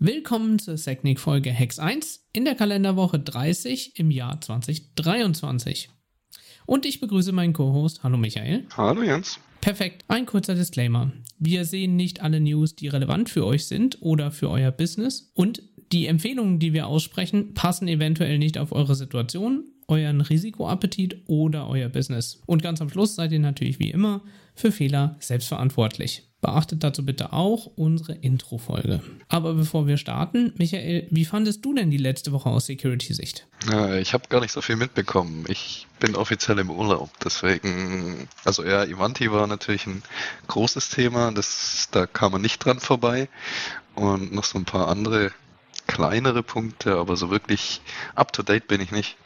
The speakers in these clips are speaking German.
Willkommen zur Technik Folge Hex 1 in der Kalenderwoche 30 im Jahr 2023. Und ich begrüße meinen Co-Host. Hallo Michael. Hallo Jens. Perfekt. Ein kurzer Disclaimer. Wir sehen nicht alle News, die relevant für euch sind oder für euer Business. Und die Empfehlungen, die wir aussprechen, passen eventuell nicht auf eure Situation, euren Risikoappetit oder euer Business. Und ganz am Schluss seid ihr natürlich wie immer für Fehler selbstverantwortlich. Beachtet dazu bitte auch unsere Intro-Folge. Aber bevor wir starten, Michael, wie fandest du denn die letzte Woche aus Security-Sicht? Ich habe gar nicht so viel mitbekommen. Ich bin offiziell im Urlaub, deswegen, also ja, Ivanti war natürlich ein großes Thema, das, da kam man nicht dran vorbei. Und noch so ein paar andere kleinere Punkte, aber so wirklich up-to-date bin ich nicht.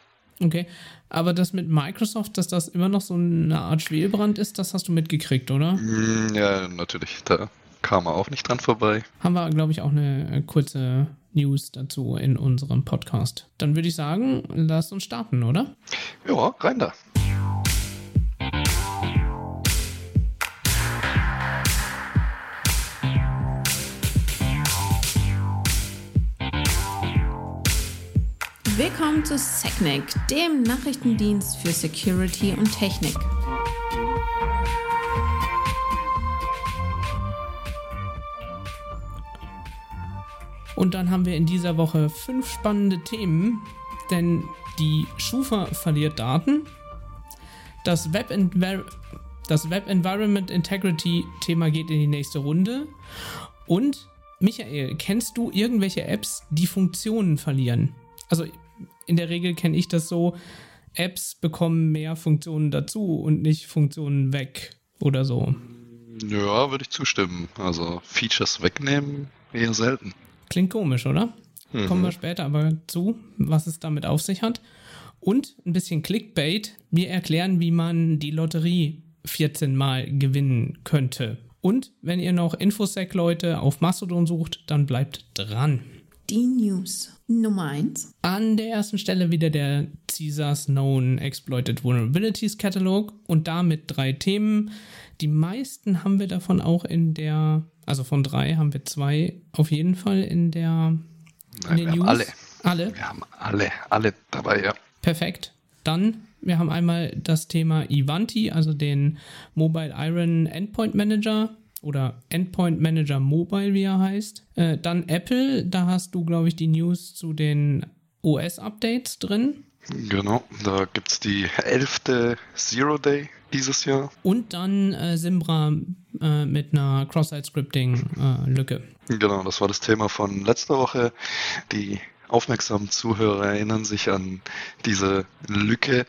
Okay, aber das mit Microsoft, dass das immer noch so eine Art Schwelbrand ist, das hast du mitgekriegt, oder? Mm, ja, natürlich. Da kam er auch nicht dran vorbei. Haben wir, glaube ich, auch eine kurze News dazu in unserem Podcast. Dann würde ich sagen, lass uns starten, oder? Ja, rein da. Willkommen zu SecNIC, dem Nachrichtendienst für Security und Technik. Und dann haben wir in dieser Woche fünf spannende Themen, denn die Schufa verliert Daten, das Web, das Web Environment Integrity Thema geht in die nächste Runde und Michael, kennst du irgendwelche Apps, die Funktionen verlieren? Also in der Regel kenne ich das so, Apps bekommen mehr Funktionen dazu und nicht Funktionen weg oder so. Ja, würde ich zustimmen. Also Features wegnehmen eher selten. Klingt komisch, oder? Mhm. Kommen wir später aber zu, was es damit auf sich hat. Und ein bisschen Clickbait. Wir erklären, wie man die Lotterie 14 Mal gewinnen könnte. Und wenn ihr noch Infosec-Leute auf Mastodon sucht, dann bleibt dran. Die News. Nummer 1. An der ersten Stelle wieder der CISA's Known Exploited Vulnerabilities Catalog und damit drei Themen. Die meisten haben wir davon auch in der, also von drei haben wir zwei auf jeden Fall in der in den News. alle. Alle? Wir haben alle, alle dabei, ja. Perfekt. Dann, wir haben einmal das Thema Ivanti, also den Mobile Iron Endpoint Manager oder Endpoint Manager Mobile, wie er heißt. Äh, dann Apple, da hast du, glaube ich, die News zu den OS-Updates drin. Genau, da gibt es die elfte Zero Day dieses Jahr. Und dann äh, Simbra äh, mit einer Cross-Site-Scripting-Lücke. Genau, das war das Thema von letzter Woche. Die aufmerksamen Zuhörer erinnern sich an diese Lücke,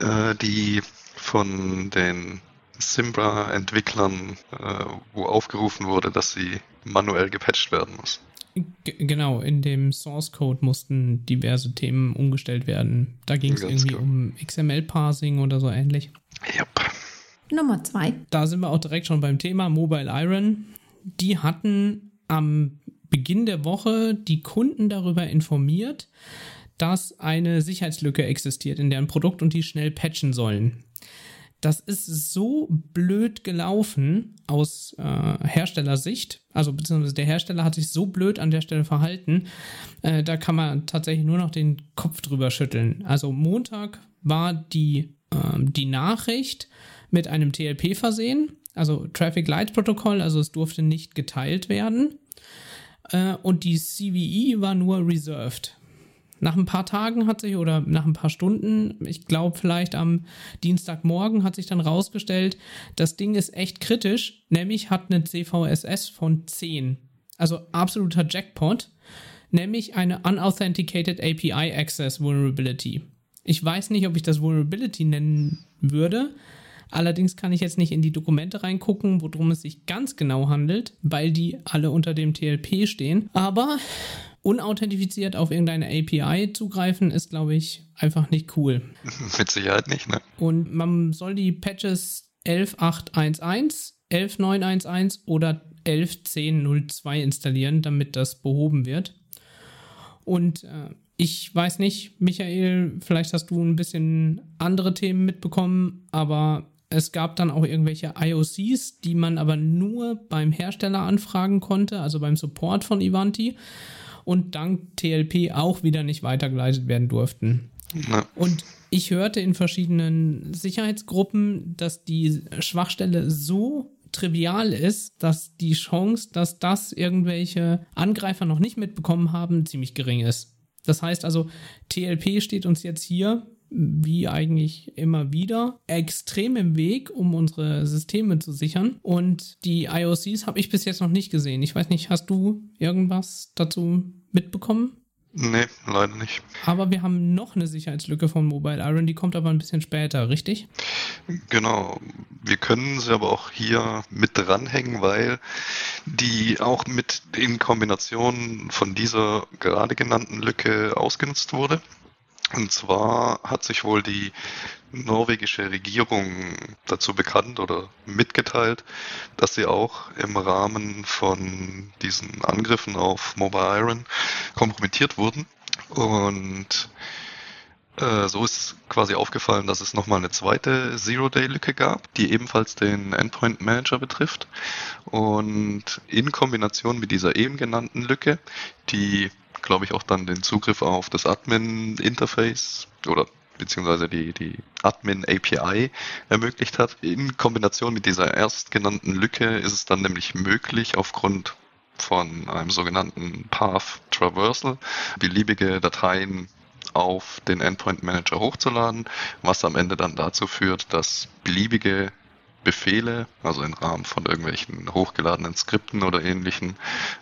äh, die von den Simbra-Entwicklern, äh, wo aufgerufen wurde, dass sie manuell gepatcht werden muss. G genau, in dem Source Code mussten diverse Themen umgestellt werden. Da ging es irgendwie gut. um XML-Parsing oder so ähnlich. Yep. Nummer zwei. Da sind wir auch direkt schon beim Thema Mobile Iron. Die hatten am Beginn der Woche die Kunden darüber informiert, dass eine Sicherheitslücke existiert in deren Produkt und die schnell patchen sollen das ist so blöd gelaufen aus äh, Herstellersicht. Also beziehungsweise der Hersteller hat sich so blöd an der Stelle verhalten. Äh, da kann man tatsächlich nur noch den Kopf drüber schütteln. Also Montag war die, äh, die Nachricht mit einem TLP versehen. Also Traffic Light Protocol, also es durfte nicht geteilt werden. Äh, und die CVE war nur reserved. Nach ein paar Tagen hat sich, oder nach ein paar Stunden, ich glaube vielleicht am Dienstagmorgen, hat sich dann rausgestellt, das Ding ist echt kritisch, nämlich hat eine CVSS von 10. Also absoluter Jackpot, nämlich eine Unauthenticated API Access Vulnerability. Ich weiß nicht, ob ich das Vulnerability nennen würde. Allerdings kann ich jetzt nicht in die Dokumente reingucken, worum es sich ganz genau handelt, weil die alle unter dem TLP stehen. Aber unauthentifiziert auf irgendeine API zugreifen, ist, glaube ich, einfach nicht cool. Mit Sicherheit nicht, ne? Und man soll die Patches 11.811, 11.911 oder 11.10.02 installieren, damit das behoben wird. Und äh, ich weiß nicht, Michael, vielleicht hast du ein bisschen andere Themen mitbekommen, aber Es gab dann auch irgendwelche IOCs, die man aber nur beim Hersteller anfragen konnte, also beim Support von Ivanti und dank TLP auch wieder nicht weitergeleitet werden durften. Ja. Und ich hörte in verschiedenen Sicherheitsgruppen, dass die Schwachstelle so trivial ist, dass die Chance, dass das irgendwelche Angreifer noch nicht mitbekommen haben, ziemlich gering ist. Das heißt also, TLP steht uns jetzt hier wie eigentlich immer wieder, extrem im Weg, um unsere Systeme zu sichern. Und die IOCs habe ich bis jetzt noch nicht gesehen. Ich weiß nicht, hast du irgendwas dazu mitbekommen? Nee, leider nicht. Aber wir haben noch eine Sicherheitslücke von Mobile Iron, die kommt aber ein bisschen später, richtig? Genau. Wir können sie aber auch hier mit dranhängen, weil die auch mit in Kombination von dieser gerade genannten Lücke ausgenutzt wurde. Und zwar hat sich wohl die norwegische Regierung dazu bekannt oder mitgeteilt, dass sie auch im Rahmen von diesen Angriffen auf Mobile Iron kompromittiert wurden. Und äh, so ist quasi aufgefallen, dass es nochmal eine zweite Zero-Day-Lücke gab, die ebenfalls den Endpoint Manager betrifft. Und in Kombination mit dieser eben genannten Lücke, die glaube ich, auch dann den Zugriff auf das Admin-Interface oder beziehungsweise die, die Admin-API ermöglicht hat. In Kombination mit dieser erstgenannten Lücke ist es dann nämlich möglich, aufgrund von einem sogenannten Path Traversal beliebige Dateien auf den Endpoint Manager hochzuladen, was am Ende dann dazu führt, dass beliebige Befehle, also im Rahmen von irgendwelchen hochgeladenen Skripten oder ähnlichen,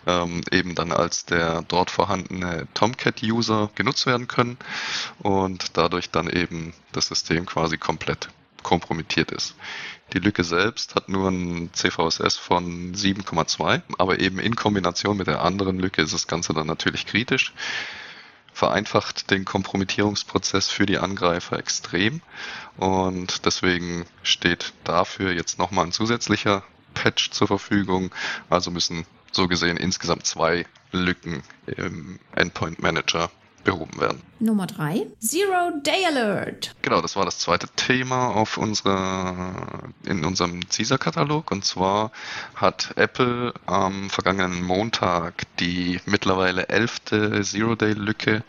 ähm, eben dann als der dort vorhandene Tomcat-User genutzt werden können und dadurch dann eben das System quasi komplett kompromittiert ist. Die Lücke selbst hat nur ein CVSS von 7,2, aber eben in Kombination mit der anderen Lücke ist das Ganze dann natürlich kritisch vereinfacht den Kompromittierungsprozess für die Angreifer extrem und deswegen steht dafür jetzt nochmal ein zusätzlicher Patch zur Verfügung. Also müssen so gesehen insgesamt zwei Lücken im Endpoint Manager behoben werden. Nummer drei, Zero Day Alert. Genau, das war das zweite Thema auf unserer, in unserem Caesar-Katalog. Und zwar hat Apple am vergangenen Montag die mittlerweile elfte Zero-Day-Lücke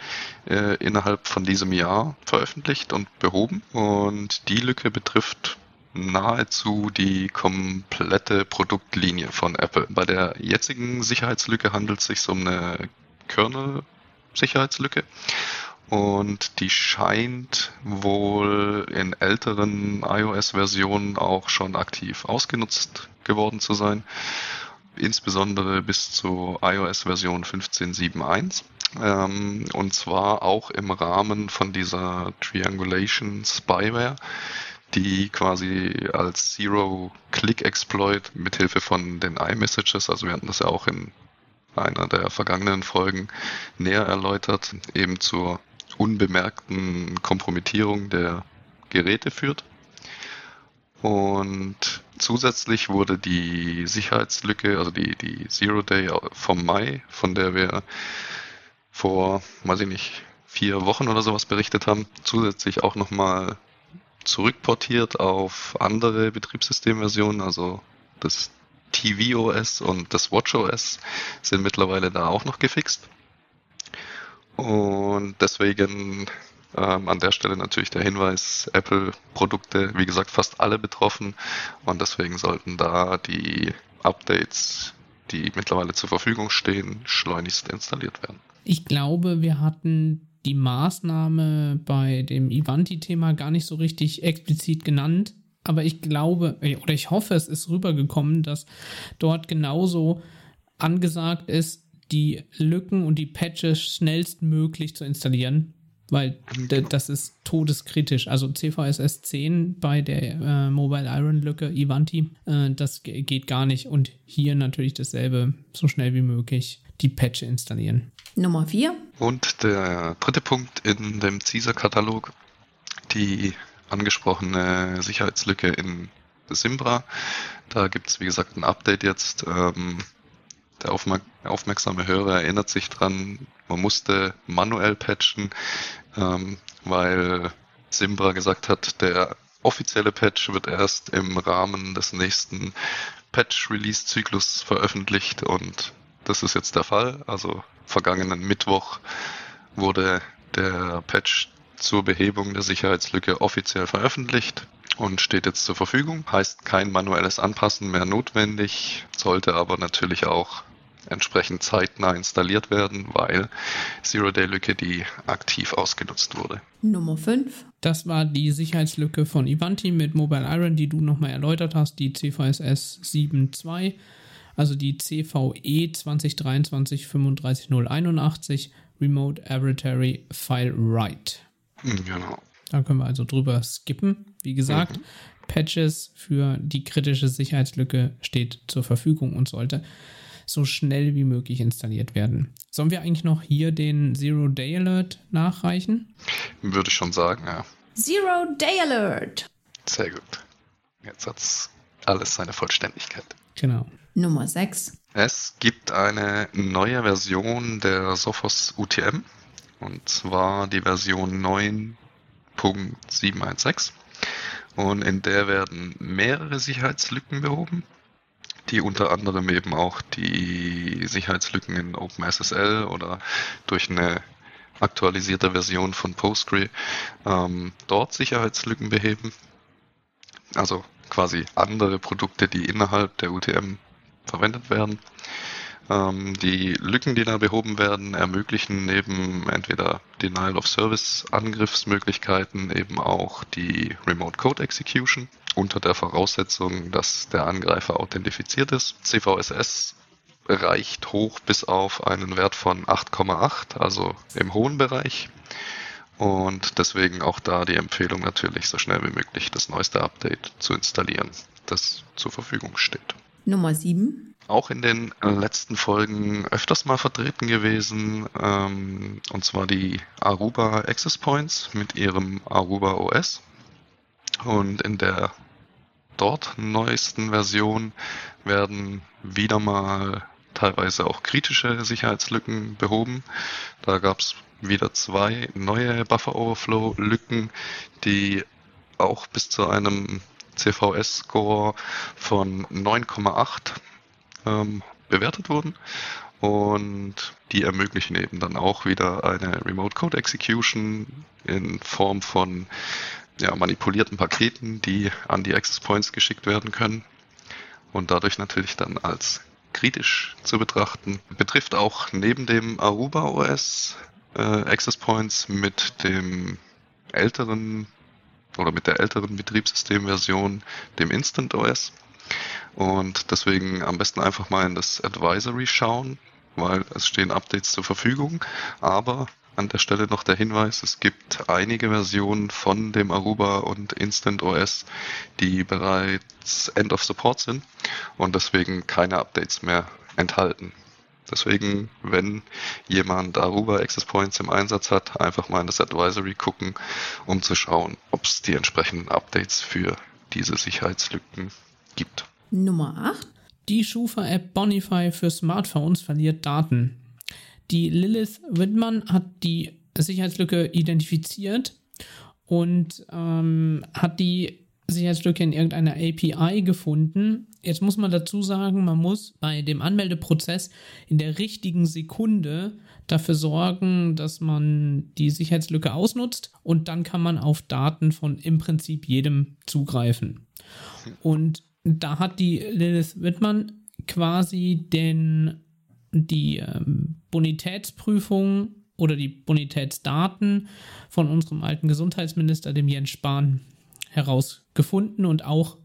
äh, innerhalb von diesem Jahr veröffentlicht und behoben. Und die Lücke betrifft nahezu die komplette Produktlinie von Apple. Bei der jetzigen Sicherheitslücke handelt es sich um eine Kernel Sicherheitslücke. Und die scheint wohl in älteren iOS-Versionen auch schon aktiv ausgenutzt geworden zu sein. Insbesondere bis zu iOS-Version 15.7.1. Ähm, und zwar auch im Rahmen von dieser Triangulation Spyware, die quasi als Zero-Click-Exploit mithilfe von den iMessages, also wir hatten das ja auch in einer der vergangenen Folgen näher erläutert, eben zur unbemerkten Kompromittierung der Geräte führt. Und zusätzlich wurde die Sicherheitslücke, also die, die Zero Day vom Mai, von der wir vor, weiß ich nicht, vier Wochen oder sowas berichtet haben, zusätzlich auch nochmal zurückportiert auf andere Betriebssystemversionen, also das tvOS und das watchOS sind mittlerweile da auch noch gefixt. Und deswegen ähm, an der Stelle natürlich der Hinweis, Apple-Produkte, wie gesagt, fast alle betroffen. Und deswegen sollten da die Updates, die mittlerweile zur Verfügung stehen, schleunigst installiert werden. Ich glaube, wir hatten die Maßnahme bei dem Ivanti-Thema gar nicht so richtig explizit genannt aber ich glaube äh, oder ich hoffe, es ist rübergekommen, dass dort genauso angesagt ist, die Lücken und die Patches schnellstmöglich zu installieren, weil das ist todeskritisch. Also CVSS 10 bei der äh, Mobile Iron Lücke Ivanti, äh, das geht gar nicht. Und hier natürlich dasselbe, so schnell wie möglich die Patch installieren. Nummer 4. Und der dritte Punkt in dem Caesar-Katalog, die angesprochene Sicherheitslücke in Simbra. Da gibt es, wie gesagt, ein Update jetzt. Ähm, der aufmerksame Hörer erinnert sich dran, man musste manuell patchen, ähm, weil Simbra gesagt hat, der offizielle Patch wird erst im Rahmen des nächsten Patch-Release-Zyklus veröffentlicht und das ist jetzt der Fall. Also vergangenen Mittwoch wurde der Patch zur Behebung der Sicherheitslücke offiziell veröffentlicht und steht jetzt zur Verfügung. Heißt kein manuelles Anpassen mehr notwendig, sollte aber natürlich auch entsprechend zeitnah installiert werden, weil Zero-Day-Lücke die aktiv ausgenutzt wurde. Nummer 5. Das war die Sicherheitslücke von Ivanti mit Mobile Iron, die du nochmal erläutert hast, die CVSS 7.2, also die CVE 2023 35081 Remote Arbitrary File Write. Genau. Da können wir also drüber skippen. Wie gesagt, mhm. Patches für die kritische Sicherheitslücke steht zur Verfügung und sollte so schnell wie möglich installiert werden. Sollen wir eigentlich noch hier den Zero Day Alert nachreichen? Würde ich schon sagen, ja. Zero Day Alert. Sehr gut. Jetzt hat es alles seine Vollständigkeit. Genau. Nummer 6. Es gibt eine neue Version der Sophos UTM und zwar die Version 9.716 und in der werden mehrere Sicherheitslücken behoben die unter anderem eben auch die Sicherheitslücken in OpenSSL oder durch eine aktualisierte Version von Postgre ähm, dort Sicherheitslücken beheben. Also quasi andere Produkte, die innerhalb der UTM verwendet werden. Ähm, die Lücken, die da behoben werden, ermöglichen neben entweder Denial of Service Angriffsmöglichkeiten eben auch die Remote Code Execution unter der Voraussetzung, dass der Angreifer authentifiziert ist. CVSS reicht hoch bis auf einen Wert von 8,8, also im hohen Bereich. Und deswegen auch da die Empfehlung natürlich so schnell wie möglich das neueste Update zu installieren, das zur Verfügung steht. Nummer 7. Auch in den letzten Folgen öfters mal vertreten gewesen, ähm, und zwar die Aruba Access Points mit ihrem Aruba OS. Und in der dort neuesten Version werden wieder mal teilweise auch kritische Sicherheitslücken behoben. Da gab es wieder zwei neue Buffer Overflow Lücken, die auch bis zu einem CVS-Score von 9,8 ähm, bewertet wurden. Und die ermöglichen eben dann auch wieder eine Remote Code Execution in Form von ja, manipulierten Paketen, die an die Access Points geschickt werden können und dadurch natürlich dann als kritisch zu betrachten. Betrifft auch neben dem Aruba OS äh, Access Points mit dem älteren oder mit der älteren Betriebssystemversion, dem Instant OS. Und deswegen am besten einfach mal in das Advisory schauen, weil es stehen Updates zur Verfügung. Aber an der Stelle noch der Hinweis, es gibt einige Versionen von dem Aruba und Instant OS, die bereits End of Support sind und deswegen keine Updates mehr enthalten. Deswegen, wenn jemand Aruba Access Points im Einsatz hat, einfach mal in das Advisory gucken, um zu schauen, ob es die entsprechenden Updates für diese Sicherheitslücken gibt. Nummer 8. Die Schufa-App Bonify für Smartphones verliert Daten. Die Lilith Wittmann hat die Sicherheitslücke identifiziert und ähm, hat die Sicherheitslücke in irgendeiner API gefunden. Jetzt muss man dazu sagen, man muss bei dem Anmeldeprozess in der richtigen Sekunde dafür sorgen, dass man die Sicherheitslücke ausnutzt und dann kann man auf Daten von im Prinzip jedem zugreifen. Und da hat die Lilith Wittmann quasi den die ähm, Bonitätsprüfung oder die Bonitätsdaten von unserem alten Gesundheitsminister, dem Jens Spahn, herausgefunden und auch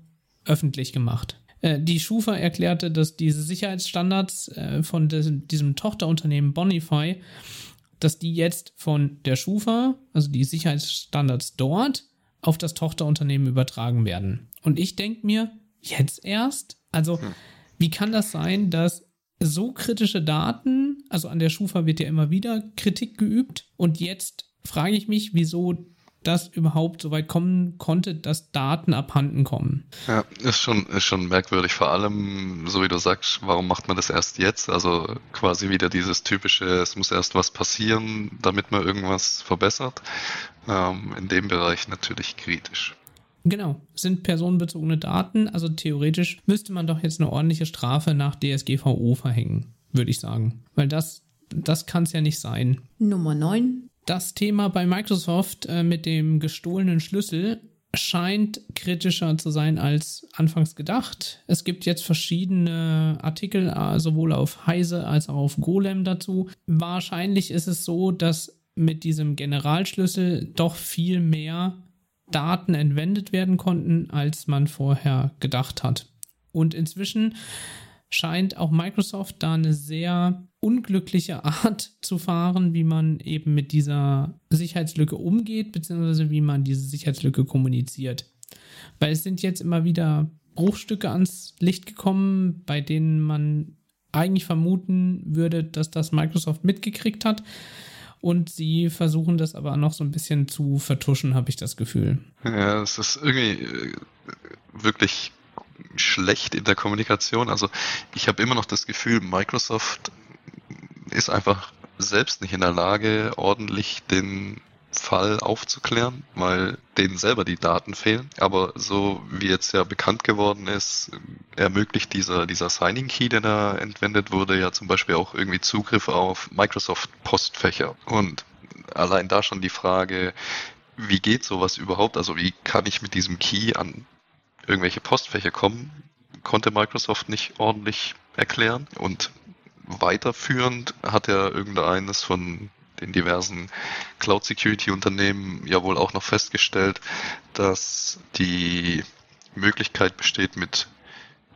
öffentlich gemacht. Äh, die Schufa erklärte, dass diese Sicherheitsstandards äh, von diesem, diesem Tochterunternehmen Bonify, dass die jetzt von der Schufa, also die Sicherheitsstandards dort, auf das Tochterunternehmen übertragen werden. Und ich denke mir, jetzt erst? Also, hm. wie kann das sein, dass so kritische Daten, also an der Schufa wird ja immer wieder Kritik geübt und jetzt frage ich mich, wieso das überhaupt so weit kommen konnte, dass Daten abhanden kommen. Ja, ist schon, ist schon merkwürdig. Vor allem, so wie du sagst, warum macht man das erst jetzt? Also quasi wieder dieses typische, es muss erst was passieren, damit man irgendwas verbessert. Ähm, in dem Bereich natürlich kritisch. Genau, sind personenbezogene Daten. Also theoretisch müsste man doch jetzt eine ordentliche Strafe nach DSGVO verhängen, würde ich sagen. Weil das, das kann es ja nicht sein. Nummer 9. Das Thema bei Microsoft äh, mit dem gestohlenen Schlüssel scheint kritischer zu sein als anfangs gedacht. Es gibt jetzt verschiedene Artikel, äh, sowohl auf Heise als auch auf Golem dazu. Wahrscheinlich ist es so, dass mit diesem Generalschlüssel doch viel mehr Daten entwendet werden konnten, als man vorher gedacht hat. Und inzwischen scheint auch Microsoft da eine sehr unglückliche Art zu fahren, wie man eben mit dieser Sicherheitslücke umgeht, beziehungsweise wie man diese Sicherheitslücke kommuniziert. Weil es sind jetzt immer wieder Bruchstücke ans Licht gekommen, bei denen man eigentlich vermuten würde, dass das Microsoft mitgekriegt hat. Und sie versuchen das aber noch so ein bisschen zu vertuschen, habe ich das Gefühl. Ja, es ist irgendwie äh, wirklich schlecht in der Kommunikation. Also ich habe immer noch das Gefühl, Microsoft ist einfach selbst nicht in der Lage, ordentlich den Fall aufzuklären, weil denen selber die Daten fehlen. Aber so wie jetzt ja bekannt geworden ist, ermöglicht dieser, dieser Signing Key, der da entwendet wurde, ja zum Beispiel auch irgendwie Zugriff auf Microsoft Postfächer. Und allein da schon die Frage, wie geht sowas überhaupt? Also wie kann ich mit diesem Key an irgendwelche Postfächer kommen? Konnte Microsoft nicht ordentlich erklären. Und weiterführend hat er irgendeines von den diversen Cloud Security Unternehmen ja wohl auch noch festgestellt, dass die Möglichkeit besteht, mit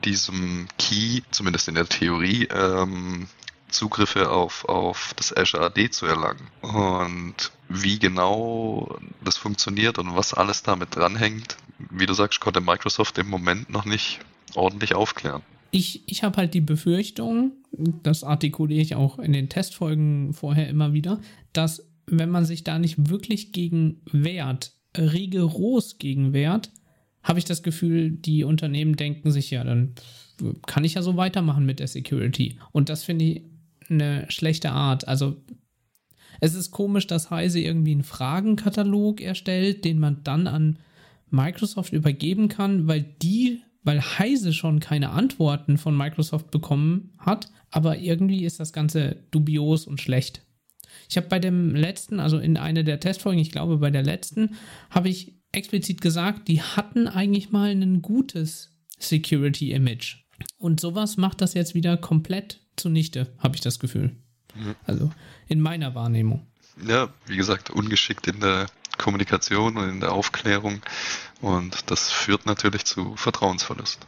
diesem Key, zumindest in der Theorie, ähm, Zugriffe auf, auf das Azure AD zu erlangen. Und wie genau das funktioniert und was alles damit dranhängt, wie du sagst, konnte Microsoft im Moment noch nicht ordentlich aufklären. Ich, ich habe halt die Befürchtung, das artikuliere ich auch in den Testfolgen vorher immer wieder, dass wenn man sich da nicht wirklich gegen wehrt, rigoros gegen wehrt, habe ich das Gefühl, die Unternehmen denken sich ja, dann kann ich ja so weitermachen mit der Security. Und das finde ich eine schlechte Art. Also es ist komisch, dass Heise irgendwie einen Fragenkatalog erstellt, den man dann an Microsoft übergeben kann, weil die weil Heise schon keine Antworten von Microsoft bekommen hat, aber irgendwie ist das Ganze dubios und schlecht. Ich habe bei dem letzten, also in einer der Testfolgen, ich glaube bei der letzten, habe ich explizit gesagt, die hatten eigentlich mal ein gutes Security-Image. Und sowas macht das jetzt wieder komplett zunichte, habe ich das Gefühl. Mhm. Also in meiner Wahrnehmung. Ja, wie gesagt, ungeschickt in der Kommunikation und in der Aufklärung. Und das führt natürlich zu Vertrauensverlust.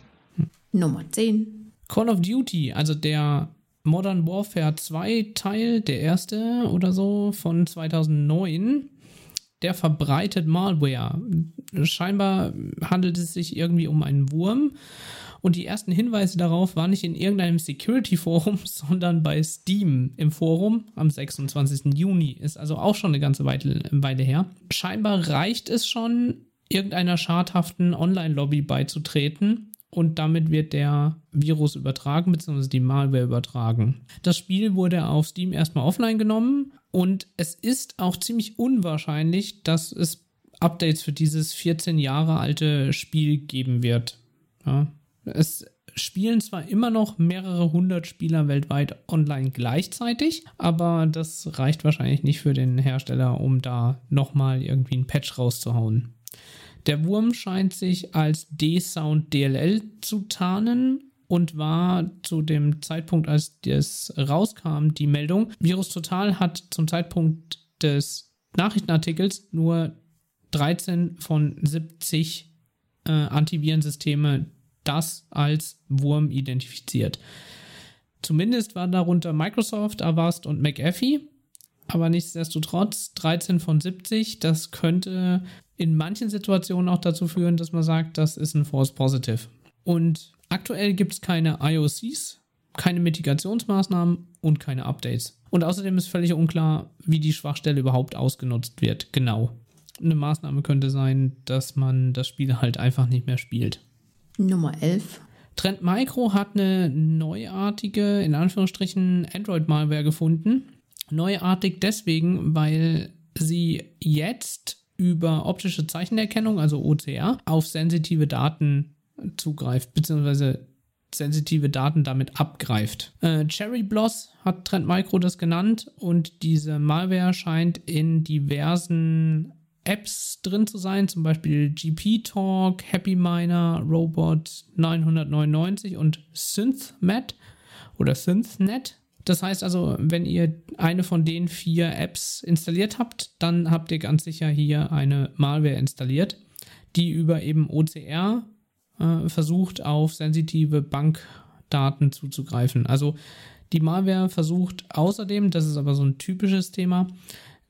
Nummer 10. Call of Duty, also der Modern Warfare 2 Teil, der erste oder so von 2009, der verbreitet Malware. Scheinbar handelt es sich irgendwie um einen Wurm und die ersten Hinweise darauf waren nicht in irgendeinem Security-Forum, sondern bei Steam im Forum am 26. Juni. Ist also auch schon eine ganze Weile, her. Scheinbar reicht es schon, irgendeiner schadhaften Online-Lobby beizutreten und damit wird der Virus übertragen, beziehungsweise die Malware übertragen. Das Spiel wurde auf Steam erstmal offline genommen und es ist auch ziemlich unwahrscheinlich, dass es Updates für dieses 14 Jahre alte Spiel geben wird. Ja, es spielen zwar immer noch mehrere hundert Spieler weltweit online gleichzeitig, aber das reicht wahrscheinlich nicht für den Hersteller, um da nochmal irgendwie einen Patch rauszuhauen. Der Wurm scheint sich als D-Sound DLL zu tarnen und war zu dem Zeitpunkt, als das rauskam, die Meldung. Virus Total hat zum Zeitpunkt des Nachrichtenartikels nur 13 von 70 äh, Antivirensysteme das als Wurm identifiziert. Zumindest waren darunter Microsoft, Avast und McAfee. Aber nichtsdestotrotz 13 von 70, das könnte in manchen Situationen auch dazu führen, dass man sagt, das ist ein False Positive. Und aktuell gibt es keine IOCs, keine Mitigationsmaßnahmen und keine Updates. Und außerdem ist völlig unklar, wie die Schwachstelle überhaupt ausgenutzt wird. Genau. Eine Maßnahme könnte sein, dass man das Spiel halt einfach nicht mehr spielt. Nummer 11. Trend Micro hat eine neuartige, in Anführungsstrichen, Android-Malware gefunden. Neuartig deswegen, weil sie jetzt über optische Zeichenerkennung, also OCR, auf sensitive Daten zugreift, beziehungsweise sensitive Daten damit abgreift. Äh, Cherry Bloss hat Trend Micro das genannt und diese Malware scheint in diversen Apps drin zu sein, zum Beispiel GP Talk, Happy Miner, Robot 999 und SynthMat oder SynthNet. Das heißt also, wenn ihr eine von den vier Apps installiert habt, dann habt ihr ganz sicher hier eine Malware installiert, die über eben OCR äh, versucht, auf sensitive Bankdaten zuzugreifen. Also die Malware versucht außerdem, das ist aber so ein typisches Thema,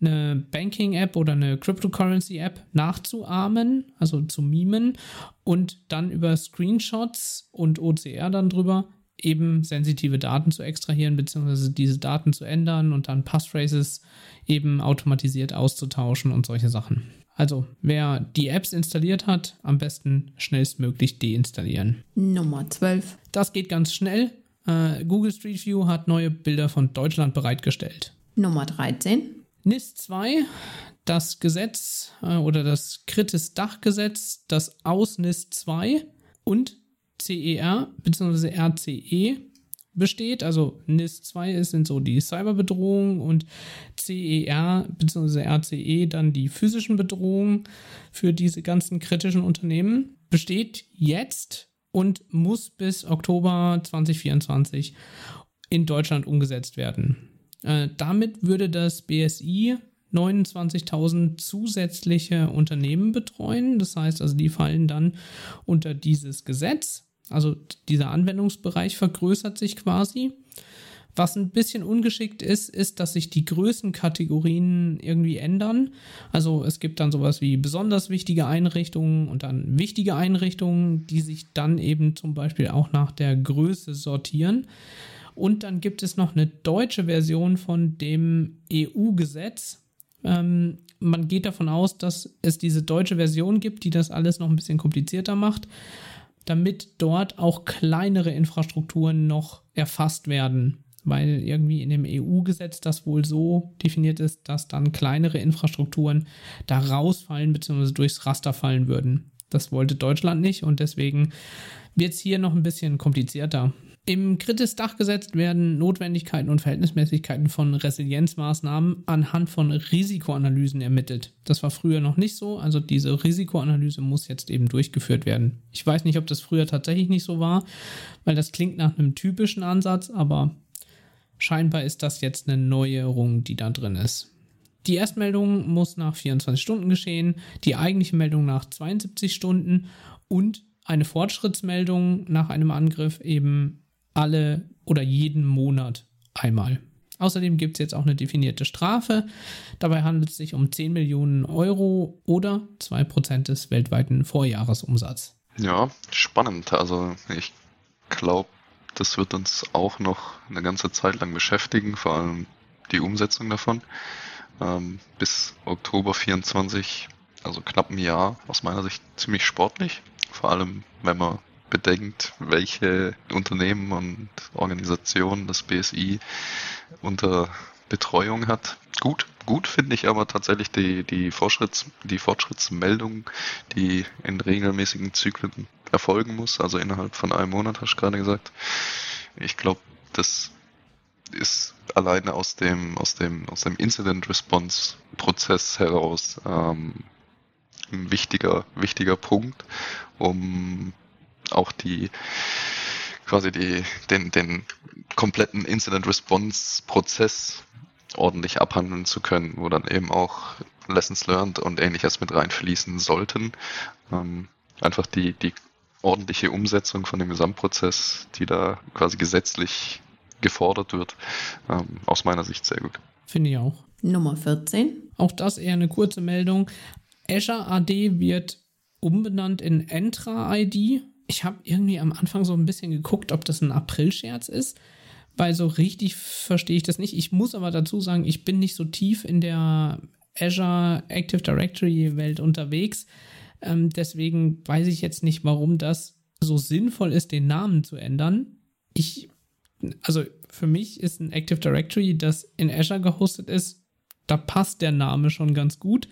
eine Banking-App oder eine Cryptocurrency-App nachzuahmen, also zu mimen und dann über Screenshots und OCR dann drüber eben sensitive Daten zu extrahieren, beziehungsweise diese Daten zu ändern und dann Passphrases eben automatisiert auszutauschen und solche Sachen. Also, wer die Apps installiert hat, am besten schnellstmöglich deinstallieren. Nummer 12. Das geht ganz schnell. Äh, Google Street View hat neue Bilder von Deutschland bereitgestellt. Nummer 13. NIS 2, das Gesetz äh, oder das Kritis Dachgesetz, das aus NIS 2 und CER bzw. RCE besteht. Also NIS 2 sind so die Cyberbedrohungen und CER bzw. RCE dann die physischen Bedrohungen für diese ganzen kritischen Unternehmen. Besteht jetzt und muss bis Oktober 2024 in Deutschland umgesetzt werden. Äh, damit würde das BSI 29.000 zusätzliche Unternehmen betreuen. Das heißt also, die fallen dann unter dieses Gesetz. Also dieser Anwendungsbereich vergrößert sich quasi. Was ein bisschen ungeschickt ist, ist, dass sich die Größenkategorien irgendwie ändern. Also es gibt dann sowas wie besonders wichtige Einrichtungen und dann wichtige Einrichtungen, die sich dann eben zum Beispiel auch nach der Größe sortieren. Und dann gibt es noch eine deutsche Version von dem EU-Gesetz. Ähm, man geht davon aus, dass es diese deutsche Version gibt, die das alles noch ein bisschen komplizierter macht damit dort auch kleinere Infrastrukturen noch erfasst werden. Weil irgendwie in dem EU-Gesetz das wohl so definiert ist, dass dann kleinere Infrastrukturen da rausfallen bzw. durchs Raster fallen würden. Das wollte Deutschland nicht und deswegen wird es hier noch ein bisschen komplizierter. Im Kritis-Dachgesetz werden Notwendigkeiten und Verhältnismäßigkeiten von Resilienzmaßnahmen anhand von Risikoanalysen ermittelt. Das war früher noch nicht so, also diese Risikoanalyse muss jetzt eben durchgeführt werden. Ich weiß nicht, ob das früher tatsächlich nicht so war, weil das klingt nach einem typischen Ansatz, aber scheinbar ist das jetzt eine Neuerung, die da drin ist. Die Erstmeldung muss nach 24 Stunden geschehen, die eigentliche Meldung nach 72 Stunden und eine Fortschrittsmeldung nach einem Angriff eben alle oder jeden Monat einmal. Außerdem gibt es jetzt auch eine definierte Strafe. Dabei handelt es sich um 10 Millionen Euro oder 2% des weltweiten Vorjahresumsatzes. Ja, spannend. Also ich glaube, das wird uns auch noch eine ganze Zeit lang beschäftigen, vor allem die Umsetzung davon. Ähm, bis Oktober 24, also knapp ein Jahr, aus meiner Sicht ziemlich sportlich. Vor allem, wenn man bedenkt, welche Unternehmen und Organisationen das BSI unter Betreuung hat. Gut, gut finde ich aber tatsächlich die, die, Fortschritts, die Fortschrittsmeldung, die in regelmäßigen Zyklen erfolgen muss, also innerhalb von einem Monat, hast du gerade gesagt. Ich glaube, das ist alleine aus dem, aus dem, aus dem Incident Response Prozess heraus ähm, ein wichtiger, wichtiger Punkt, um auch die quasi die, den, den kompletten Incident Response Prozess ordentlich abhandeln zu können, wo dann eben auch Lessons learned und ähnliches mit reinfließen sollten. Ähm, einfach die, die ordentliche Umsetzung von dem Gesamtprozess, die da quasi gesetzlich gefordert wird, ähm, aus meiner Sicht sehr gut. Finde ich auch. Nummer 14. Auch das eher eine kurze Meldung. Azure AD wird umbenannt in Entra ID ich habe irgendwie am Anfang so ein bisschen geguckt, ob das ein April-Scherz ist, weil so richtig verstehe ich das nicht. Ich muss aber dazu sagen, ich bin nicht so tief in der Azure Active Directory Welt unterwegs. Ähm, deswegen weiß ich jetzt nicht, warum das so sinnvoll ist, den Namen zu ändern. Ich, also für mich ist ein Active Directory, das in Azure gehostet ist, da passt der Name schon ganz gut.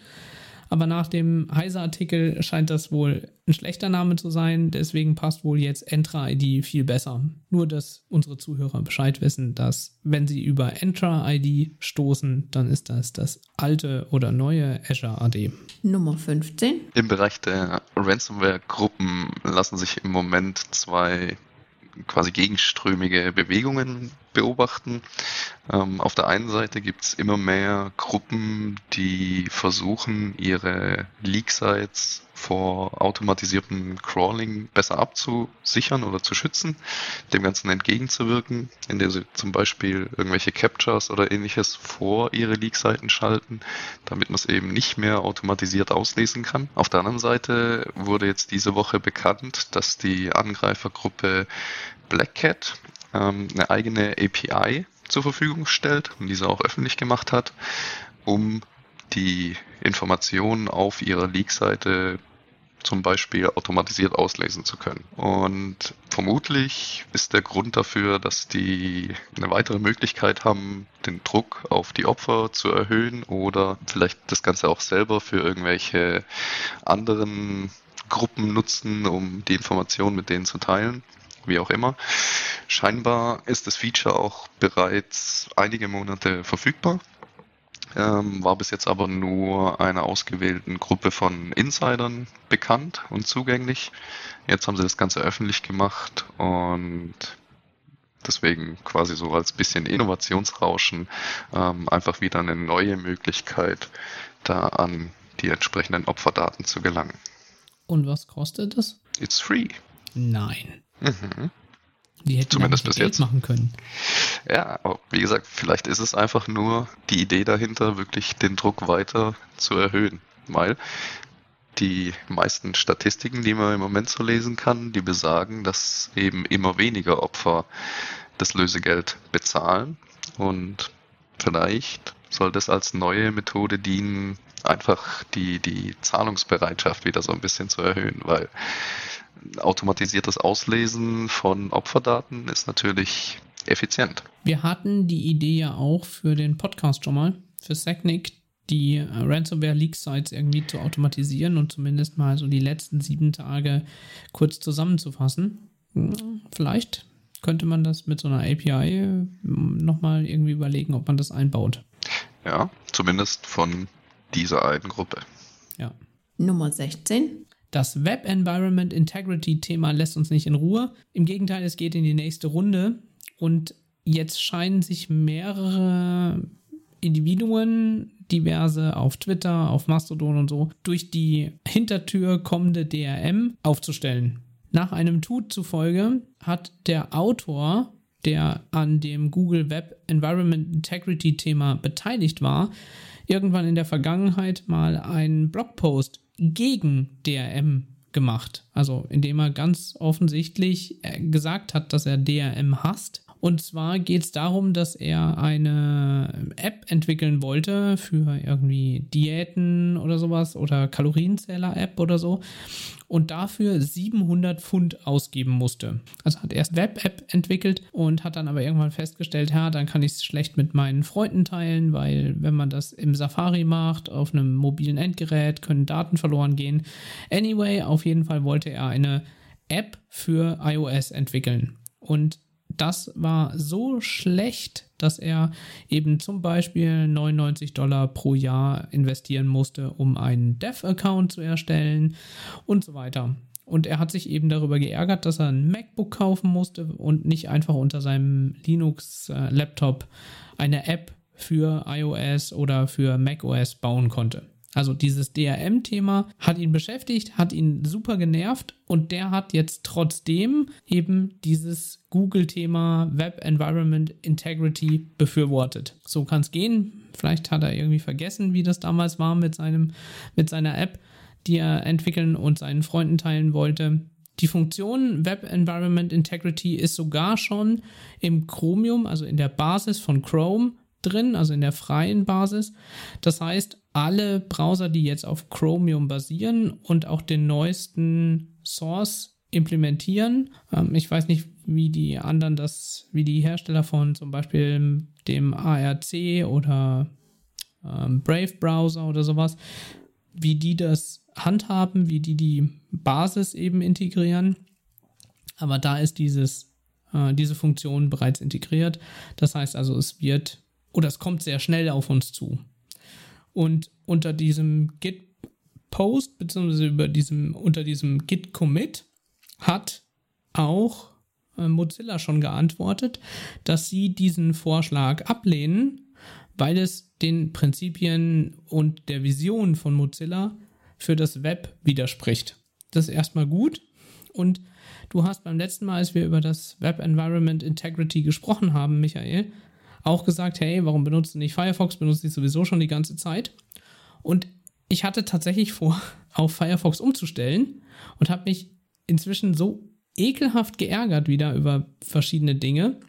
Aber nach dem Heise-Artikel scheint das wohl ein schlechter Name zu sein. Deswegen passt wohl jetzt Entra-ID viel besser. Nur, dass unsere Zuhörer Bescheid wissen, dass wenn sie über Entra-ID stoßen, dann ist das das alte oder neue Azure AD. Nummer 15. Im Bereich der Ransomware-Gruppen lassen sich im Moment zwei quasi gegenströmige Bewegungen beobachten. Ähm, auf der einen Seite gibt es immer mehr Gruppen, die versuchen, ihre Leak-Sites vor automatisiertem Crawling besser abzusichern oder zu schützen, dem Ganzen entgegenzuwirken, indem sie zum Beispiel irgendwelche Captures oder ähnliches vor ihre Leak-Seiten schalten, damit man es eben nicht mehr automatisiert auslesen kann. Auf der anderen Seite wurde jetzt diese Woche bekannt, dass die Angreifergruppe Black Cat ähm, eine eigene API zur Verfügung stellt und diese auch öffentlich gemacht hat, um die Informationen auf ihrer Leak-Seite zum Beispiel automatisiert auslesen zu können. Und vermutlich ist der Grund dafür, dass die eine weitere Möglichkeit haben, den Druck auf die Opfer zu erhöhen oder vielleicht das Ganze auch selber für irgendwelche anderen Gruppen nutzen, um die Informationen mit denen zu teilen wie auch immer. Scheinbar ist das Feature auch bereits einige Monate verfügbar, ähm, war bis jetzt aber nur einer ausgewählten Gruppe von Insidern bekannt und zugänglich. Jetzt haben sie das Ganze öffentlich gemacht und deswegen quasi so als bisschen Innovationsrauschen ähm, einfach wieder eine neue Möglichkeit, da an die entsprechenden Opferdaten zu gelangen. Und was kostet das? It's free. Nein. Mhm. Die hätten Zumindest bis Geld jetzt. machen können. Ja, aber wie gesagt, vielleicht ist es einfach nur die Idee dahinter, wirklich den Druck weiter zu erhöhen. Weil die meisten Statistiken, die man im Moment so lesen kann, die besagen, dass eben immer weniger Opfer das Lösegeld bezahlen. Und vielleicht soll das als neue Methode dienen, einfach die, die Zahlungsbereitschaft wieder so ein bisschen zu erhöhen, weil automatisiertes Auslesen von Opferdaten ist natürlich effizient. Wir hatten die Idee ja auch für den Podcast schon mal, für Secnic, die Ransomware-Leak-Sites irgendwie zu automatisieren und zumindest mal so die letzten sieben Tage kurz zusammenzufassen. Hm, Vielleicht könnte man das mit so einer API nochmal irgendwie überlegen, ob man das einbaut. Ja, zumindest von dieser einen Gruppe. Ja. Nummer 16. Das Web Environment Integrity Thema lässt uns nicht in Ruhe. Im Gegenteil, es geht in die nächste Runde und jetzt scheinen sich mehrere Individuen, diverse auf Twitter, auf Mastodon und so, durch die Hintertür kommende DRM aufzustellen. Nach einem Tut zufolge hat der Autor, der an dem Google Web Environment Integrity Thema beteiligt war, irgendwann in der Vergangenheit mal einen Blogpost gegen DRM gemacht. Also indem er ganz offensichtlich äh, gesagt hat, dass er DRM hasst. Und zwar geht es darum, dass er eine App entwickeln wollte für irgendwie Diäten oder sowas oder Kalorienzähler-App oder so und dafür 700 Pfund ausgeben musste. Also hat erst Web-App entwickelt und hat dann aber irgendwann festgestellt, ja, dann kann ich es schlecht mit meinen Freunden teilen, weil wenn man das im Safari macht, auf einem mobilen Endgerät, können Daten verloren gehen. Anyway, auf jeden Fall wollte er eine App für iOS entwickeln. Und das war so schlecht, dass er eben zum Beispiel 99 Dollar pro Jahr investieren musste, um einen Dev-Account zu erstellen und so weiter. Und er hat sich eben darüber geärgert, dass er ein MacBook kaufen musste und nicht einfach unter seinem Linux-Laptop eine App für iOS oder für macOS bauen konnte. Also dieses DRM-Thema hat ihn beschäftigt, hat ihn super genervt und der hat jetzt trotzdem eben dieses Google-Thema Web Environment Integrity befürwortet. So kann es gehen. Vielleicht hat er irgendwie vergessen, wie das damals war mit, seinem, mit seiner App, die er entwickeln und seinen Freunden teilen wollte. Die Funktion Web Environment Integrity ist sogar schon im Chromium, also in der Basis von Chrome, drin, also in der freien Basis. Das heißt, alle Browser, die jetzt auf Chromium basieren und auch den neuesten Source implementieren. Ähm, ich weiß nicht, wie die anderen das, wie die Hersteller von zum Beispiel dem ARC oder ähm, Brave Browser oder sowas, wie die das handhaben, wie die die Basis eben integrieren. Aber da ist dieses, äh, diese Funktion bereits integriert. Das heißt also, es wird oder es kommt sehr schnell auf uns zu. Und unter diesem Git Post beziehungsweise über diesem unter diesem Git Commit hat auch äh, Mozilla schon geantwortet, dass sie diesen Vorschlag ablehnen, weil es den Prinzipien und der Vision von Mozilla für das Web widerspricht. Das ist erstmal gut. Und du hast beim letzten Mal, als wir über das Web Environment Integrity gesprochen haben, Michael, auch gesagt, hey, warum benutzt du nicht Firefox? Benutzt dich sowieso schon die ganze Zeit. Und ich hatte tatsächlich vor, auf Firefox umzustellen und habe mich inzwischen so ekelhaft geärgert wieder über verschiedene Dinge,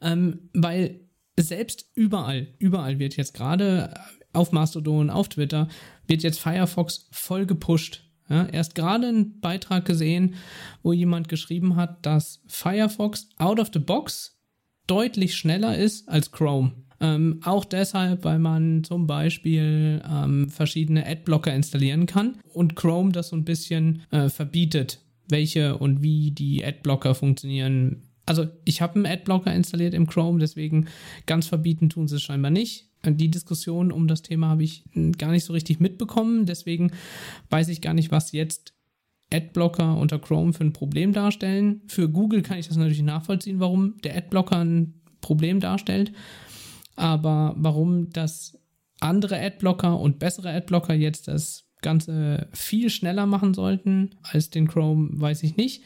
ähm, weil selbst überall, überall wird jetzt gerade auf Mastodon, auf Twitter, wird jetzt Firefox voll gepusht. Ja, erst gerade einen Beitrag gesehen, wo jemand geschrieben hat, dass Firefox out of the box deutlich schneller ist als Chrome. Ähm, auch deshalb, weil man zum Beispiel ähm, verschiedene Adblocker installieren kann und Chrome das so ein bisschen äh, verbietet, welche und wie die Adblocker funktionieren. Also ich habe einen Adblocker installiert im Chrome, deswegen ganz verbieten tun sie es scheinbar nicht. Die Diskussion um das Thema habe ich gar nicht so richtig mitbekommen, deswegen weiß ich gar nicht, was jetzt Adblocker unter Chrome für ein Problem darstellen. Für Google kann ich das natürlich nachvollziehen, warum der Adblocker ein Problem darstellt. Aber warum das andere Adblocker und bessere Adblocker jetzt das Ganze viel schneller machen sollten als den Chrome, weiß ich nicht.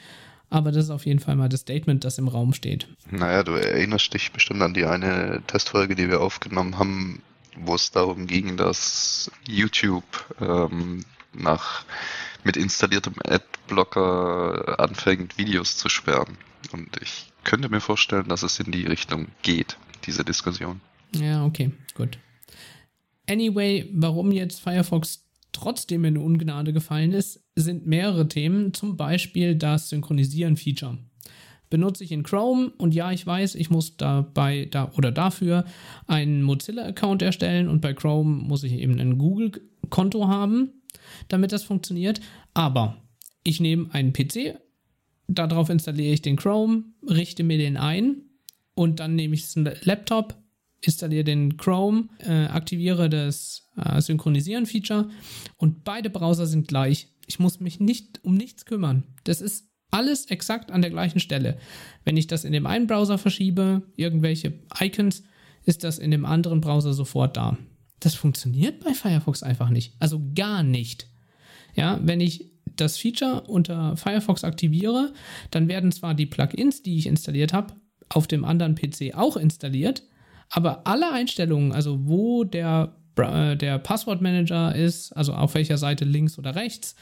Aber das ist auf jeden Fall mal das Statement, das im Raum steht. Naja, du erinnerst dich bestimmt an die eine Testfolge, die wir aufgenommen haben, wo es darum ging, dass YouTube ähm, nach mit installiertem Adblocker anfängt, Videos zu sperren. Und ich könnte mir vorstellen, dass es in die Richtung geht, diese Diskussion. Ja, okay, gut. Anyway, warum jetzt Firefox trotzdem in Ungnade gefallen ist, sind mehrere Themen, zum Beispiel das Synchronisieren-Feature. Benutze ich in Chrome und ja, ich weiß, ich muss dabei da oder dafür einen Mozilla-Account erstellen und bei Chrome muss ich eben ein Google-Konto haben, damit das funktioniert. Aber ich nehme einen PC, darauf installiere ich den Chrome, richte mir den ein und dann nehme ich einen Laptop, installiere den Chrome, äh, aktiviere das äh, Synchronisieren-Feature und beide Browser sind gleich. Ich muss mich nicht um nichts kümmern. Das ist alles exakt an der gleichen Stelle. Wenn ich das in dem einen Browser verschiebe, irgendwelche Icons, ist das in dem anderen Browser sofort da. Das funktioniert bei Firefox einfach nicht. Also gar nicht. Ja, wenn ich das Feature unter Firefox aktiviere, dann werden zwar die Plugins, die ich installiert habe, auf dem anderen PC auch installiert, aber alle Einstellungen, also wo der, äh, der Passwortmanager ist, also auf welcher Seite links oder rechts,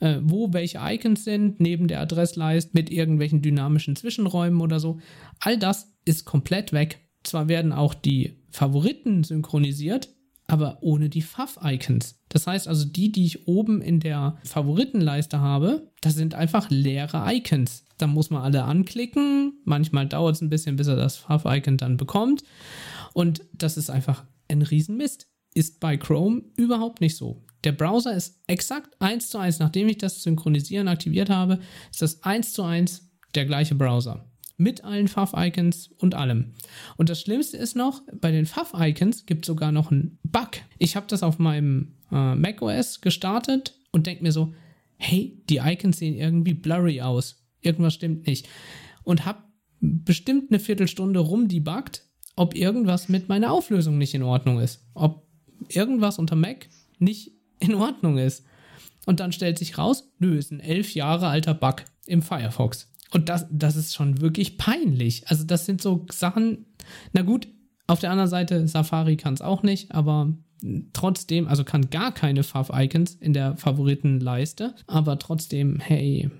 äh, wo welche Icons sind, neben der Adressleiste mit irgendwelchen dynamischen Zwischenräumen oder so, all das ist komplett weg. Zwar werden auch die Favoriten synchronisiert, aber ohne die Fav-Icons. Das heißt also, die, die ich oben in der Favoritenleiste habe, das sind einfach leere Icons. Da muss man alle anklicken. Manchmal dauert es ein bisschen, bis er das Fav-Icon dann bekommt. Und das ist einfach ein Riesenmist. Ist bei Chrome überhaupt nicht so. Der Browser ist exakt eins zu eins, nachdem ich das Synchronisieren aktiviert habe, ist das eins zu eins der gleiche Browser mit allen Fav-Icons und allem. Und das Schlimmste ist noch, bei den Fav-Icons gibt es sogar noch einen Bug. Ich habe das auf meinem äh, macOS gestartet und denke mir so, hey, die Icons sehen irgendwie blurry aus. Irgendwas stimmt nicht. Und habe bestimmt eine Viertelstunde rumdebuggt, ob irgendwas mit meiner Auflösung nicht in Ordnung ist. Ob irgendwas unter Mac nicht in Ordnung ist. Und dann stellt sich raus, nö, ist ein elf Jahre alter Bug im Firefox. Und das, das ist schon wirklich peinlich. Also, das sind so Sachen. Na gut, auf der anderen Seite, Safari kann es auch nicht, aber trotzdem, also kann gar keine Fav-Icons in der Favoritenleiste, aber trotzdem, hey,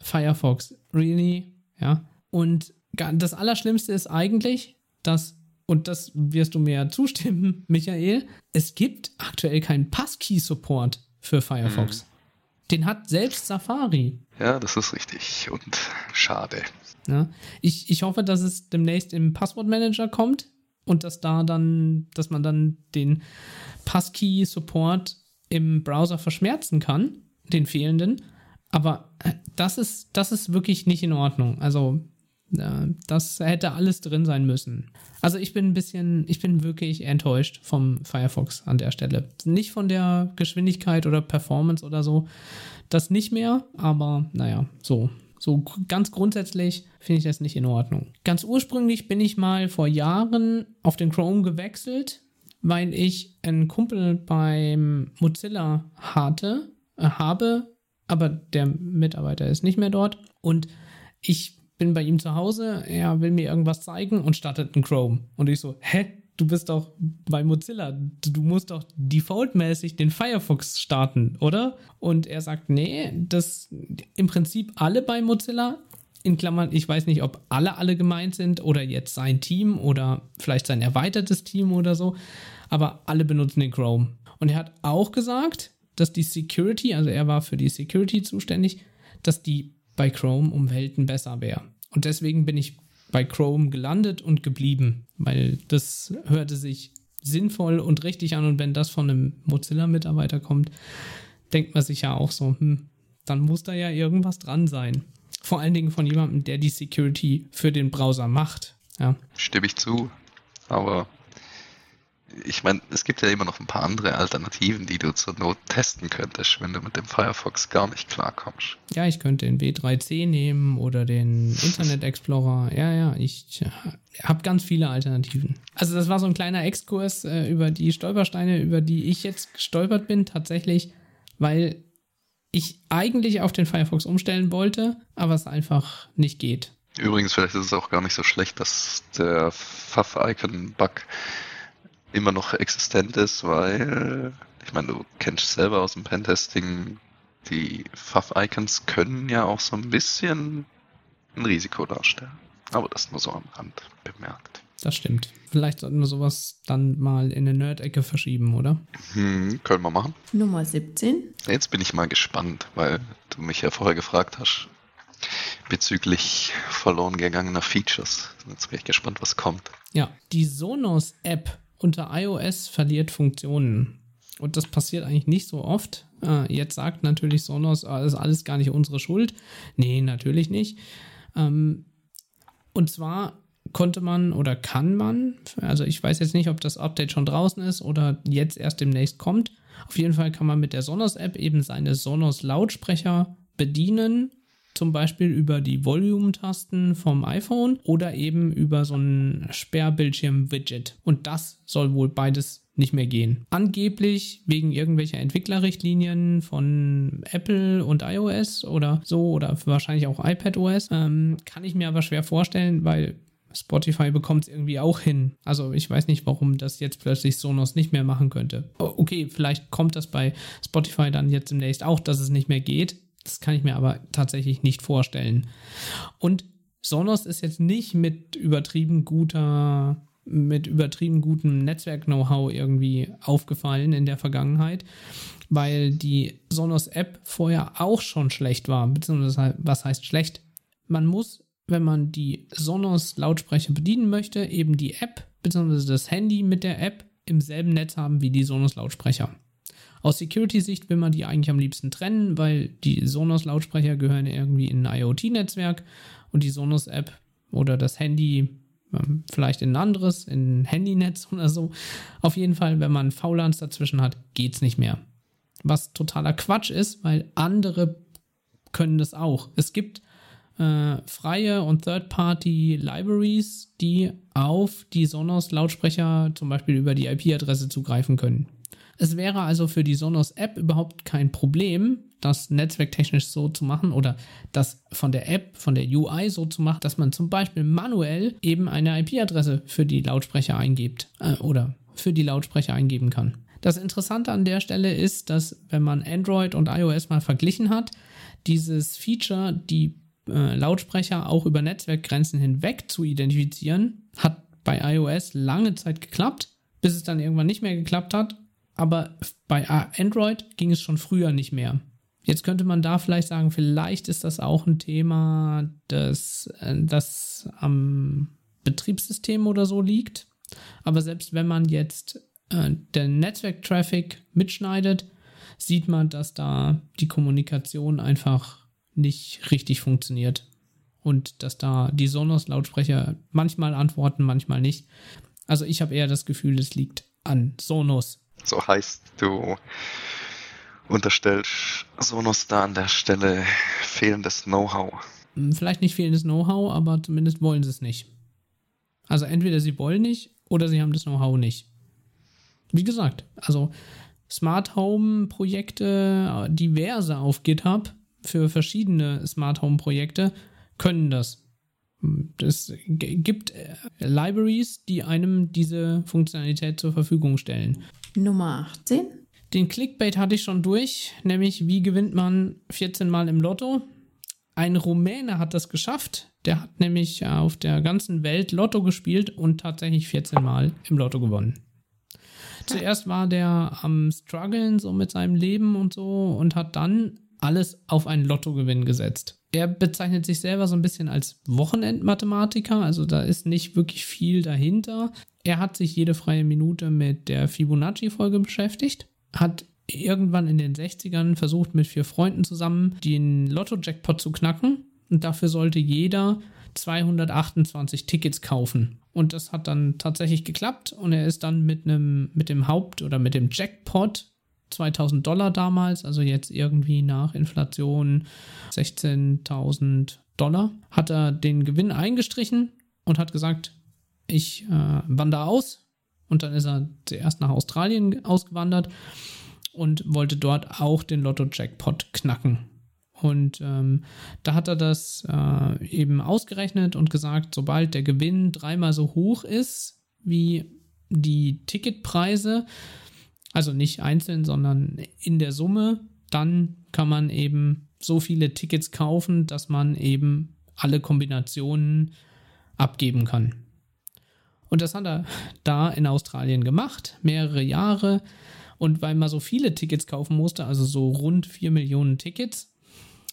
Firefox, really? Ja. Und das Allerschlimmste ist eigentlich, dass, und das wirst du mir zustimmen, Michael, es gibt aktuell keinen Passkey-Support für Firefox. Mhm. Den hat selbst Safari. Ja, das ist richtig und schade. Ja, ich, ich hoffe, dass es demnächst im Passwortmanager kommt und dass da dann, dass man dann den Passkey-Support im Browser verschmerzen kann, den fehlenden. Aber äh, das ist, das ist wirklich nicht in Ordnung. Also, das hätte alles drin sein müssen. Also, ich bin ein bisschen, ich bin wirklich enttäuscht vom Firefox an der Stelle. Nicht von der Geschwindigkeit oder Performance oder so. Das nicht mehr, aber naja, so. So ganz grundsätzlich finde ich das nicht in Ordnung. Ganz ursprünglich bin ich mal vor Jahren auf den Chrome gewechselt, weil ich einen Kumpel beim Mozilla hatte, äh, habe, aber der Mitarbeiter ist nicht mehr dort und ich bin bei ihm zu Hause, er will mir irgendwas zeigen und startet einen Chrome. Und ich so, hä? Du bist doch bei Mozilla. Du musst doch defaultmäßig den Firefox starten, oder? Und er sagt, nee, das im Prinzip alle bei Mozilla. In Klammern, ich weiß nicht, ob alle alle gemeint sind oder jetzt sein Team oder vielleicht sein erweitertes Team oder so, aber alle benutzen den Chrome. Und er hat auch gesagt, dass die Security, also er war für die Security zuständig, dass die bei Chrome um Welten besser wäre. Und deswegen bin ich bei Chrome gelandet und geblieben, weil das hörte sich sinnvoll und richtig an. Und wenn das von einem Mozilla-Mitarbeiter kommt, denkt man sich ja auch so, hm, dann muss da ja irgendwas dran sein. Vor allen Dingen von jemandem, der die Security für den Browser macht. Ja. Stimme ich zu. Aber ich meine, es gibt ja immer noch ein paar andere Alternativen, die du zur Not testen könntest, wenn du mit dem Firefox gar nicht klarkommst. Ja, ich könnte den W3C nehmen oder den Internet Explorer. Ja, ja, ich habe ganz viele Alternativen. Also das war so ein kleiner Exkurs äh, über die Stolpersteine, über die ich jetzt gestolpert bin, tatsächlich, weil ich eigentlich auf den Firefox umstellen wollte, aber es einfach nicht geht. Übrigens, vielleicht ist es auch gar nicht so schlecht, dass der Pfaff-Icon-Bug immer noch existent ist, weil ich meine, du kennst selber aus dem Pentesting, die Pfaff-Icons können ja auch so ein bisschen ein Risiko darstellen. Aber das nur so am Rand bemerkt. Das stimmt. Vielleicht sollten wir sowas dann mal in eine Nerd-Ecke verschieben, oder? Hm, können wir machen. Nummer 17. Jetzt bin ich mal gespannt, weil du mich ja vorher gefragt hast bezüglich verloren gegangener Features. Jetzt bin ich gespannt, was kommt. Ja, die Sonos-App unter iOS verliert Funktionen. Und das passiert eigentlich nicht so oft. Äh, jetzt sagt natürlich Sonos, ah, das ist alles gar nicht unsere Schuld. Nee, natürlich nicht. Ähm, und zwar konnte man oder kann man, also ich weiß jetzt nicht, ob das Update schon draußen ist oder jetzt erst demnächst kommt. Auf jeden Fall kann man mit der Sonos-App eben seine Sonos-Lautsprecher bedienen zum Beispiel über die Volume-Tasten vom iPhone oder eben über so ein Sperrbildschirm-Widget. Und das soll wohl beides nicht mehr gehen. Angeblich wegen irgendwelcher Entwicklerrichtlinien von Apple und iOS oder so oder wahrscheinlich auch iPadOS. Ähm, kann ich mir aber schwer vorstellen, weil Spotify bekommt es irgendwie auch hin. Also ich weiß nicht, warum das jetzt plötzlich Sonos nicht mehr machen könnte. Okay, vielleicht kommt das bei Spotify dann jetzt demnächst auch, dass es nicht mehr geht. Das kann ich mir aber tatsächlich nicht vorstellen. Und Sonos ist jetzt nicht mit übertrieben guter mit übertrieben gutem Netzwerk-Know-how irgendwie aufgefallen in der Vergangenheit, weil die Sonos-App vorher auch schon schlecht war. Beziehungsweise, was heißt schlecht? Man muss, wenn man die Sonos-Lautsprecher bedienen möchte, eben die App beziehungsweise das Handy mit der App im selben Netz haben wie die Sonos-Lautsprecher. Aus Security-Sicht will man die eigentlich am liebsten trennen, weil die Sonos-Lautsprecher gehören irgendwie in ein IoT-Netzwerk und die Sonos-App oder das Handy ähm, vielleicht in ein anderes, in ein Handynetz oder so. Auf jeden Fall, wenn man VLANs dazwischen hat, geht es nicht mehr. Was totaler Quatsch ist, weil andere können das auch. Es gibt äh, freie und Third-Party-Libraries, die auf die Sonos-Lautsprecher zum Beispiel über die IP-Adresse zugreifen können. Es wäre also für die Sonos App überhaupt kein Problem, das netzwerktechnisch so zu machen oder das von der App, von der UI so zu machen, dass man zum Beispiel manuell eben eine IP-Adresse für die Lautsprecher eingibt äh, oder für die Lautsprecher eingeben kann. Das Interessante an der Stelle ist, dass wenn man Android und iOS mal verglichen hat, dieses Feature, die äh, Lautsprecher auch über Netzwerkgrenzen hinweg zu identifizieren, hat bei iOS lange Zeit geklappt, bis es dann irgendwann nicht mehr geklappt hat aber bei Android ging es schon früher nicht mehr. Jetzt könnte man da vielleicht sagen, vielleicht ist das auch ein Thema, das, äh, das am Betriebssystem oder so liegt. Aber selbst wenn man jetzt äh, den Netzwerktraffic mitschneidet, sieht man, dass da die Kommunikation einfach nicht richtig funktioniert. Und dass da die Sonos-Lautsprecher manchmal antworten, manchmal nicht. Also ich habe eher das Gefühl, es liegt an Sonos. So heißt, du unterstellst Sonos da an der Stelle fehlendes Know-how. Hm, vielleicht nicht fehlendes Know-how, aber zumindest wollen sie es nicht. Also entweder sie wollen nicht oder sie haben das Know-how nicht. Wie gesagt, also Smart Home Projekte, diverse auf GitHub für verschiedene Smart Home Projekte können das. Es gibt äh, Libraries, die einem diese Funktionalität zur Verfügung stellen. Nummer 18. Den Clickbait hatte ich schon durch, nämlich wie gewinnt man 14 Mal im Lotto. Ein Rumäne hat das geschafft. Der hat nämlich auf der ganzen Welt Lotto gespielt und tatsächlich 14 Mal im Lotto gewonnen. Zuerst war der am struggeln so mit seinem Leben und so und hat dann alles auf einen Lottogewinn gesetzt. Er bezeichnet sich selber so ein bisschen als Wochenendmathematiker, also da ist nicht wirklich viel dahinter. Er hat sich jede freie Minute mit der Fibonacci-Folge beschäftigt, hat irgendwann in den 60ern versucht, mit vier Freunden zusammen den Lotto-Jackpot zu knacken und dafür sollte jeder 228 Tickets kaufen. Und das hat dann tatsächlich geklappt und er ist dann mit einem, mit dem Haupt- oder mit dem Jackpot 2000 Dollar damals, also jetzt irgendwie nach Inflation 16.000 Dollar, hat er den Gewinn eingestrichen und hat gesagt, ich äh, wandere aus. Und dann ist er zuerst nach Australien ausgewandert und wollte dort auch den Lotto-Jackpot knacken. Und ähm, da hat er das äh, eben ausgerechnet und gesagt, sobald der Gewinn dreimal so hoch ist wie die Ticketpreise, also nicht einzeln, sondern in der Summe, dann kann man eben so viele Tickets kaufen, dass man eben alle Kombinationen abgeben kann. Und das hat er da in Australien gemacht, mehrere Jahre. Und weil man so viele Tickets kaufen musste, also so rund 4 Millionen Tickets,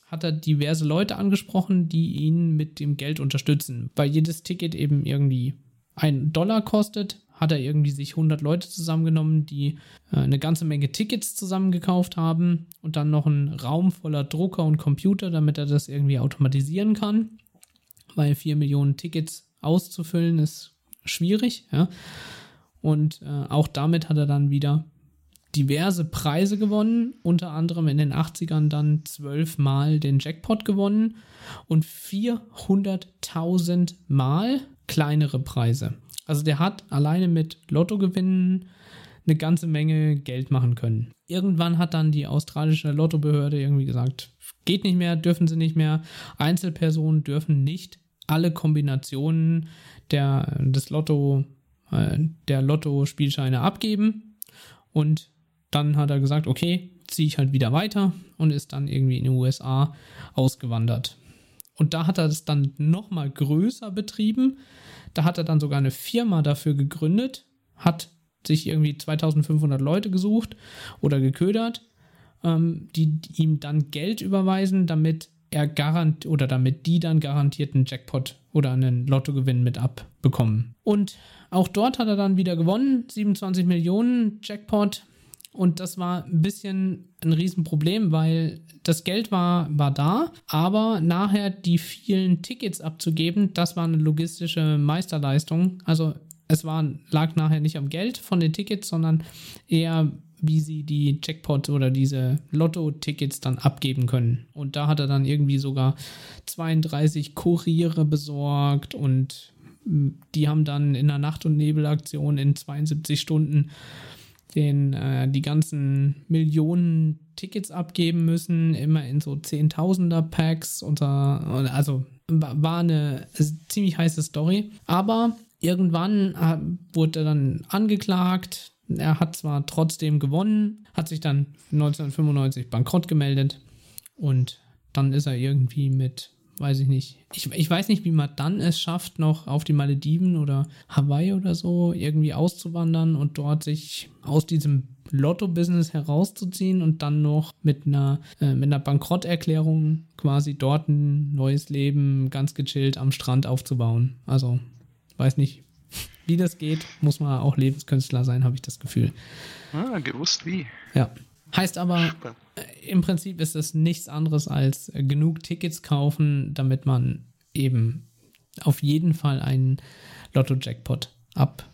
hat er diverse Leute angesprochen, die ihn mit dem Geld unterstützen. Weil jedes Ticket eben irgendwie einen Dollar kostet, hat er irgendwie sich 100 Leute zusammengenommen, die äh, eine ganze Menge Tickets zusammengekauft haben und dann noch einen Raum voller Drucker und Computer, damit er das irgendwie automatisieren kann. Weil 4 Millionen Tickets auszufüllen ist schwierig, ja. Und äh, auch damit hat er dann wieder diverse Preise gewonnen, unter anderem in den 80ern dann zwölfmal den Jackpot gewonnen und 400.000 Mal kleinere Preise. Also der hat alleine mit Lottogewinnen eine ganze Menge Geld machen können. Irgendwann hat dann die australische Lottobehörde irgendwie gesagt, geht nicht mehr, dürfen sie nicht mehr. Einzelpersonen dürfen nicht alle Kombinationen der, des Lotto, äh, der Lotto-Spielscheine abgeben. Und dann hat er gesagt, okay, ziehe ich halt wieder weiter und ist dann irgendwie in den USA ausgewandert. Und da hat er das dann nochmal größer betrieben. Da hat er dann sogar eine Firma dafür gegründet, hat sich irgendwie 2500 Leute gesucht oder geködert, ähm, die ihm dann Geld überweisen, damit er garant oder damit die dann garantierten Jackpot oder einen Lottogewinn mit abbekommen. Und auch dort hat er dann wieder gewonnen, 27 Millionen Jackpot, und das war ein bisschen ein Riesenproblem, weil das Geld war, war da, aber nachher die vielen Tickets abzugeben, das war eine logistische Meisterleistung. Also es war, lag nachher nicht am Geld von den Tickets, sondern eher wie sie die Jackpot oder diese Lotto-Tickets dann abgeben können. Und da hat er dann irgendwie sogar 32 Kuriere besorgt und die haben dann in der Nacht- und Nebelaktion in 72 Stunden den äh, die ganzen Millionen Tickets abgeben müssen, immer in so Zehntausender Packs. Unter, also war eine ziemlich heiße Story. Aber irgendwann äh, wurde er dann angeklagt. Er hat zwar trotzdem gewonnen, hat sich dann 1995 bankrott gemeldet und dann ist er irgendwie mit weiß ich nicht. Ich, ich weiß nicht, wie man dann es schafft, noch auf die Malediven oder Hawaii oder so irgendwie auszuwandern und dort sich aus diesem Lotto-Business herauszuziehen und dann noch mit einer, äh, mit einer Bankrotterklärung quasi dort ein neues Leben ganz gechillt am Strand aufzubauen. Also, weiß nicht, wie das geht, muss man auch Lebenskünstler sein, habe ich das Gefühl. Ah, gewusst wie. Ja. Heißt aber, äh, im Prinzip ist es nichts anderes als genug Tickets kaufen, damit man eben auf jeden Fall einen Lotto-Jackpot ab,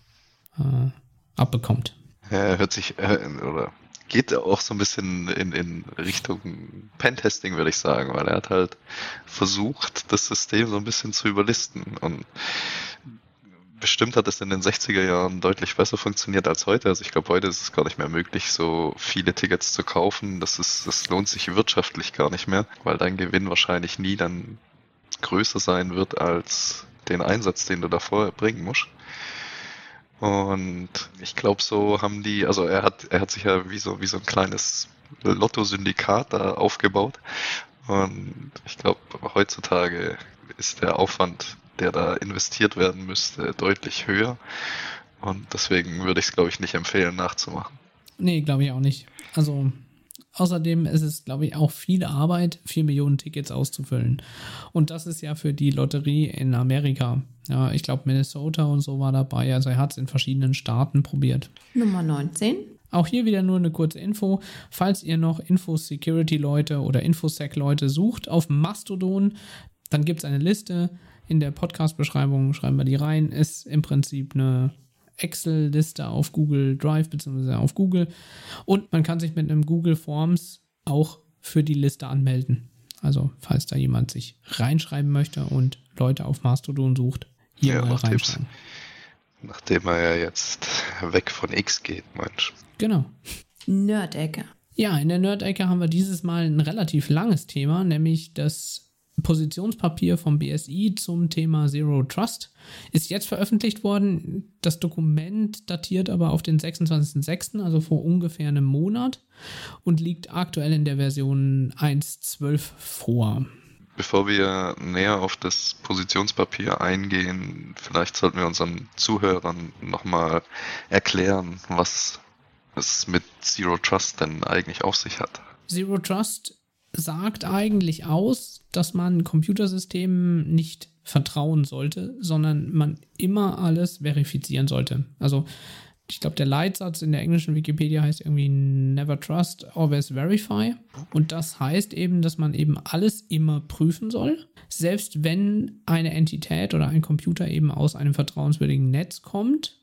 äh, abbekommt. Ja, hört sich, äh, oder geht auch so ein bisschen in, in Richtung Pentesting, würde ich sagen, weil er hat halt versucht, das System so ein bisschen zu überlisten und bestimmt hat es in den 60er Jahren deutlich besser funktioniert als heute. Also ich glaube, heute ist es gar nicht mehr möglich, so viele Tickets zu kaufen. Das ist, das lohnt sich wirtschaftlich gar nicht mehr, weil dein Gewinn wahrscheinlich nie dann größer sein wird als den Einsatz, den du davor bringen musst. Und ich glaube, so haben die, also er hat, er hat sich ja wie so, wie so ein kleines Lotto-Syndikat da aufgebaut. Und ich glaube, heutzutage ist der Aufwand, der da investiert werden müsste, deutlich höher. Und deswegen würde ich es, glaube ich, nicht empfehlen, nachzumachen. Nee, glaube ich auch nicht. Also Außerdem ist es, glaube ich, auch viel Arbeit, vier Millionen Tickets auszufüllen. Und das ist ja für die Lotterie in Amerika. Ja, ich glaube, Minnesota und so war dabei. Also er hat es in verschiedenen Staaten probiert. Nummer 19. Auch hier wieder nur eine kurze Info. Falls ihr noch Info-Security-Leute oder Infosec-Leute sucht auf Mastodon, dann gibt es eine Liste. In der Podcast-Beschreibung schreiben wir die rein. Ist im Prinzip eine Excel-Liste auf Google Drive bzw. auf Google. Und man kann sich mit einem Google Forms auch für die Liste anmelden. Also, falls da jemand sich reinschreiben möchte und Leute auf Mastodon sucht, hier ja, mal reinschreiben. Nachdem er ja jetzt weg von X geht, Mensch. Genau. Nerdecke. Ja, in der Nerdecke haben wir dieses Mal ein relativ langes Thema, nämlich das Positionspapier vom BSI zum Thema Zero Trust ist jetzt veröffentlicht worden. Das Dokument datiert aber auf den 26.06., also vor ungefähr einem Monat und liegt aktuell in der Version 1.12 vor. Bevor wir näher auf das Positionspapier eingehen, vielleicht sollten wir unseren Zuhörern nochmal erklären, was es mit Zero Trust denn eigentlich auf sich hat. Zero Trust sagt eigentlich aus, dass man Computersystemen nicht vertrauen sollte, sondern man immer alles verifizieren sollte. Also ich glaube, der Leitsatz in der englischen Wikipedia heißt irgendwie Never Trust, Always Verify. Und das heißt eben, dass man eben alles immer prüfen soll, selbst wenn eine Entität oder ein Computer eben aus einem vertrauenswürdigen Netz kommt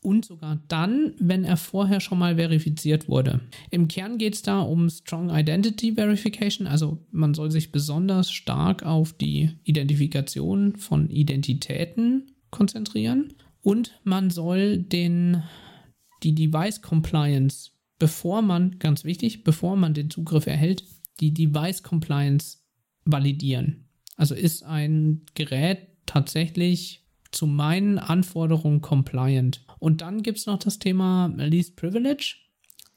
und sogar dann, wenn er vorher schon mal verifiziert wurde. Im Kern geht es da um Strong Identity Verification, also man soll sich besonders stark auf die Identifikation von Identitäten konzentrieren und man soll den, die Device Compliance, bevor man, ganz wichtig, bevor man den Zugriff erhält, die Device Compliance validieren. Also ist ein Gerät tatsächlich zu meinen Anforderungen compliant. Und dann gibt es noch das Thema Least Privilege,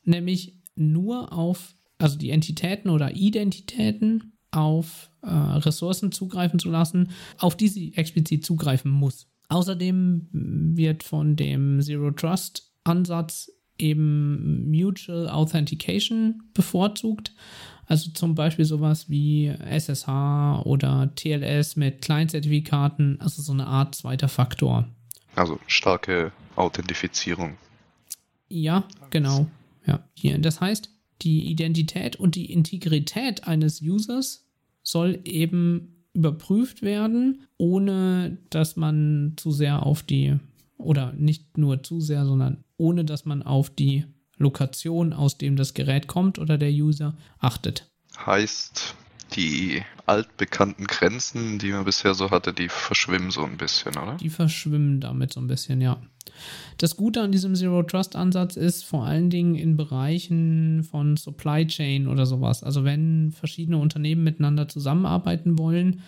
nämlich nur auf, also die Entitäten oder Identitäten auf äh, Ressourcen zugreifen zu lassen, auf die sie explizit zugreifen muss. Außerdem wird von dem Zero Trust Ansatz eben Mutual Authentication bevorzugt. Also zum Beispiel sowas wie SSH oder TLS mit Client-Zertifikaten, also so eine Art zweiter Faktor. Also starke Authentifizierung. Ja, genau. Ja, hier. Das heißt, die Identität und die Integrität eines Users soll eben überprüft werden, ohne dass man zu sehr auf die, oder nicht nur zu sehr, sondern ohne dass man auf die Lokation, aus dem das Gerät kommt oder der User achtet. Heißt, die altbekannten Grenzen, die man bisher so hatte, die verschwimmen so ein bisschen, oder? Die verschwimmen damit so ein bisschen, ja. Das Gute an diesem Zero Trust Ansatz ist vor allen Dingen in Bereichen von Supply Chain oder sowas. Also wenn verschiedene Unternehmen miteinander zusammenarbeiten wollen,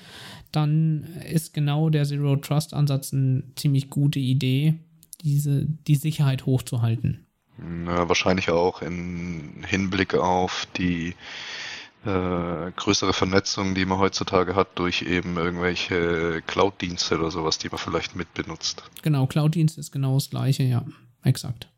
dann ist genau der Zero Trust Ansatz eine ziemlich gute Idee, diese, die Sicherheit hochzuhalten. Ja, wahrscheinlich auch im Hinblick auf die äh, größere Vernetzung, die man heutzutage hat durch eben irgendwelche Cloud-Dienste oder sowas, die man vielleicht mitbenutzt. Genau, Cloud-Dienst ist genau das gleiche, ja, exakt.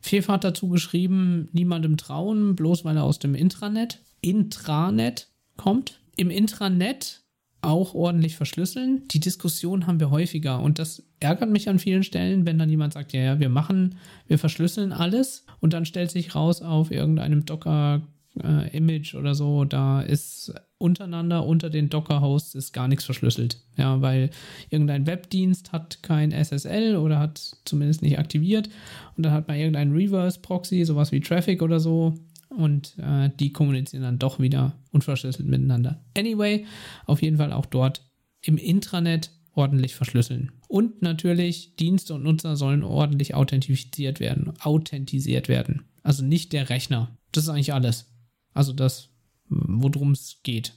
Fefe hat dazu geschrieben, niemandem trauen, bloß weil er aus dem Intranet, Intranet kommt. Im Intranet auch ordentlich verschlüsseln. Die Diskussion haben wir häufiger und das ärgert mich an vielen Stellen, wenn dann jemand sagt, ja, ja, wir machen, wir verschlüsseln alles und dann stellt sich raus auf irgendeinem Docker äh, Image oder so, da ist untereinander unter den Docker-Hosts ist gar nichts verschlüsselt. Ja, weil irgendein Webdienst hat kein SSL oder hat zumindest nicht aktiviert und dann hat man irgendeinen Reverse-Proxy, sowas wie Traffic oder so und äh, die kommunizieren dann doch wieder unverschlüsselt miteinander. Anyway, auf jeden Fall auch dort im Intranet ordentlich verschlüsseln. Und natürlich, Dienste und Nutzer sollen ordentlich authentifiziert werden, authentisiert werden. Also nicht der Rechner. Das ist eigentlich alles. Also das, worum es geht.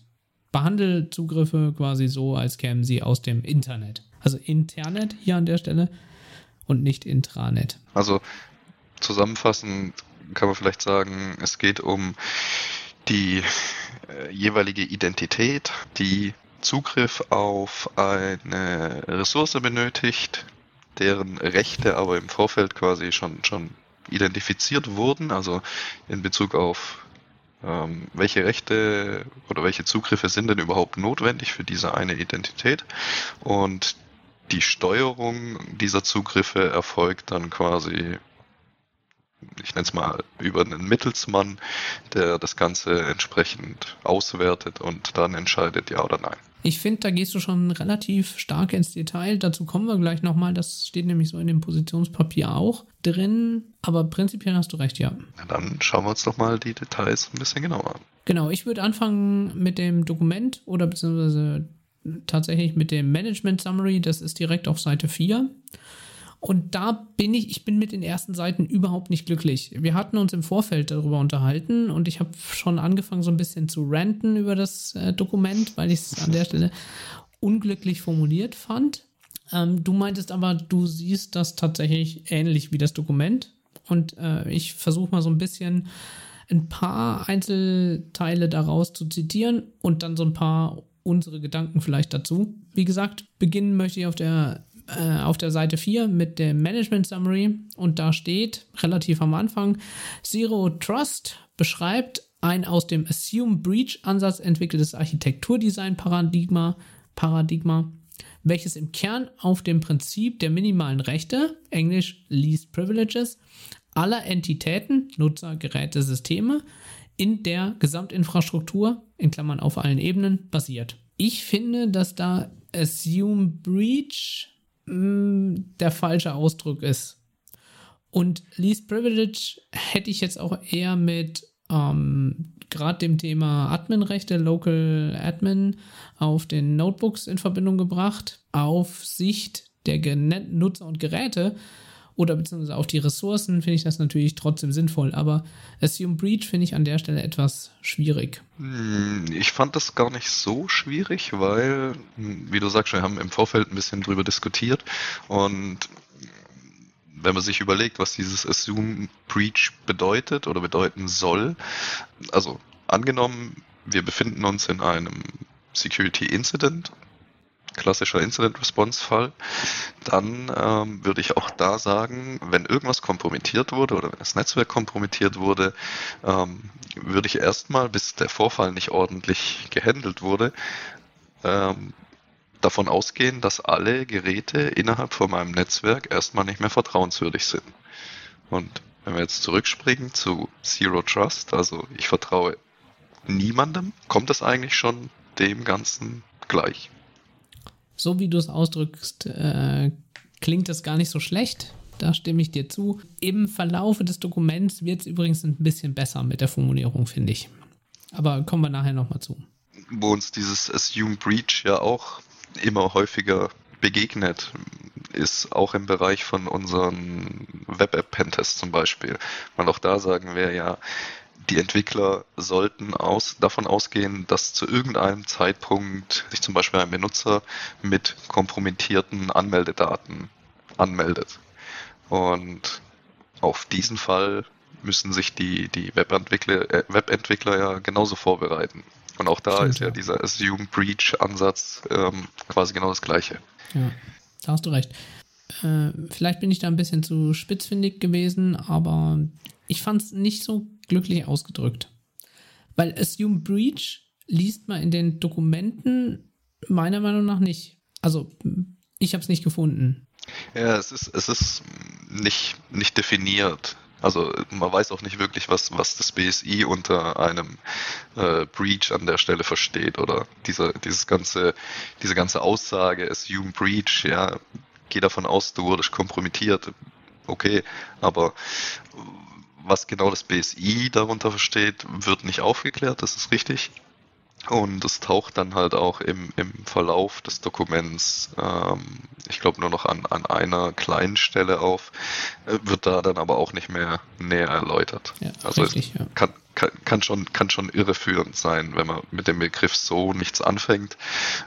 Behandle Zugriffe quasi so, als kämen sie aus dem Internet. Also Internet hier an der Stelle und nicht Intranet. Also zusammenfassend kann man vielleicht sagen, es geht um die äh, jeweilige Identität, die Zugriff auf eine Ressource benötigt, deren Rechte aber im Vorfeld quasi schon, schon identifiziert wurden, also in Bezug auf ähm, welche Rechte oder welche Zugriffe sind denn überhaupt notwendig für diese eine Identität? Und die Steuerung dieser Zugriffe erfolgt dann quasi ich nenne es mal, über einen Mittelsmann, der das Ganze entsprechend auswertet und dann entscheidet, ja oder nein. Ich finde, da gehst du schon relativ stark ins Detail. Dazu kommen wir gleich nochmal. Das steht nämlich so in dem Positionspapier auch drin. Aber prinzipiell hast du recht, ja. Na dann schauen wir uns doch mal die Details ein bisschen genauer an. Genau, ich würde anfangen mit dem Dokument oder beziehungsweise tatsächlich mit dem Management Summary. Das ist direkt auf Seite 4. Und da bin ich, ich bin mit den ersten Seiten überhaupt nicht glücklich. Wir hatten uns im Vorfeld darüber unterhalten und ich habe schon angefangen, so ein bisschen zu ranten über das äh, Dokument, weil ich es an der Stelle unglücklich formuliert fand. Ähm, du meintest aber, du siehst das tatsächlich ähnlich wie das Dokument. Und äh, ich versuche mal so ein bisschen ein paar Einzelteile daraus zu zitieren und dann so ein paar unsere Gedanken vielleicht dazu. Wie gesagt, beginnen möchte ich auf der äh, auf der Seite 4 mit dem Management Summary und da steht relativ am Anfang, Zero Trust beschreibt ein aus dem Assume Breach Ansatz entwickeltes Architekturdesign-Paradigma, Paradigma, welches im Kern auf dem Prinzip der minimalen Rechte, englisch Least Privileges, aller Entitäten, Nutzer, Geräte, Systeme in der Gesamtinfrastruktur, in Klammern auf allen Ebenen, basiert. Ich finde, dass da Assume Breach der falsche Ausdruck ist. Und Least Privilege hätte ich jetzt auch eher mit ähm, gerade dem Thema Adminrechte, Local Admin auf den Notebooks in Verbindung gebracht, auf Sicht der Nutzer und Geräte oder beziehungsweise auf die Ressourcen finde ich das natürlich trotzdem sinnvoll, aber Assume Breach finde ich an der Stelle etwas schwierig. Hm, ich fand das gar nicht so schwierig, weil, wie du sagst, wir haben im Vorfeld ein bisschen drüber diskutiert und wenn man sich überlegt, was dieses Assume Breach bedeutet oder bedeuten soll, also angenommen, wir befinden uns in einem Security Incident klassischer Incident Response Fall, dann ähm, würde ich auch da sagen, wenn irgendwas kompromittiert wurde oder wenn das Netzwerk kompromittiert wurde, ähm, würde ich erstmal, bis der Vorfall nicht ordentlich gehandelt wurde, ähm, davon ausgehen, dass alle Geräte innerhalb von meinem Netzwerk erstmal nicht mehr vertrauenswürdig sind. Und wenn wir jetzt zurückspringen zu Zero Trust, also ich vertraue niemandem, kommt das eigentlich schon dem Ganzen gleich so wie du es ausdrückst, äh, klingt das gar nicht so schlecht. Da stimme ich dir zu. Im Verlaufe des Dokuments wird es übrigens ein bisschen besser mit der Formulierung, finde ich. Aber kommen wir nachher nochmal zu. Wo uns dieses Assume Breach ja auch immer häufiger begegnet, ist auch im Bereich von unseren Web-App-Pentests zum Beispiel. Weil auch da sagen wir ja, die Entwickler sollten aus, davon ausgehen, dass zu irgendeinem Zeitpunkt sich zum Beispiel ein Benutzer mit kompromittierten Anmeldedaten anmeldet. Und auf diesen Fall müssen sich die, die Webentwickler, äh, Webentwickler ja genauso vorbereiten. Und auch da Stimmt, ist ja, ja, dieser Assume Breach Ansatz ähm, quasi genau das gleiche. Ja, da hast du recht. Äh, vielleicht bin ich da ein bisschen zu spitzfindig gewesen, aber ich fand es nicht so glücklich ausgedrückt. Weil Assume Breach liest man in den Dokumenten meiner Meinung nach nicht. Also, ich habe es nicht gefunden. Ja, es ist, es ist nicht, nicht definiert. Also man weiß auch nicht wirklich, was, was das BSI unter einem äh, Breach an der Stelle versteht oder diese, dieses ganze, diese ganze Aussage, assume Breach, ja, geh davon aus, du wurdest kompromittiert, okay, aber was genau das BSI darunter versteht, wird nicht aufgeklärt, das ist richtig. Und es taucht dann halt auch im, im Verlauf des Dokuments, ähm, ich glaube nur noch an, an einer kleinen Stelle auf, äh, wird da dann aber auch nicht mehr näher erläutert. Ja, also richtig, ja. kann, kann, kann, schon, kann schon irreführend sein, wenn man mit dem Begriff so nichts anfängt.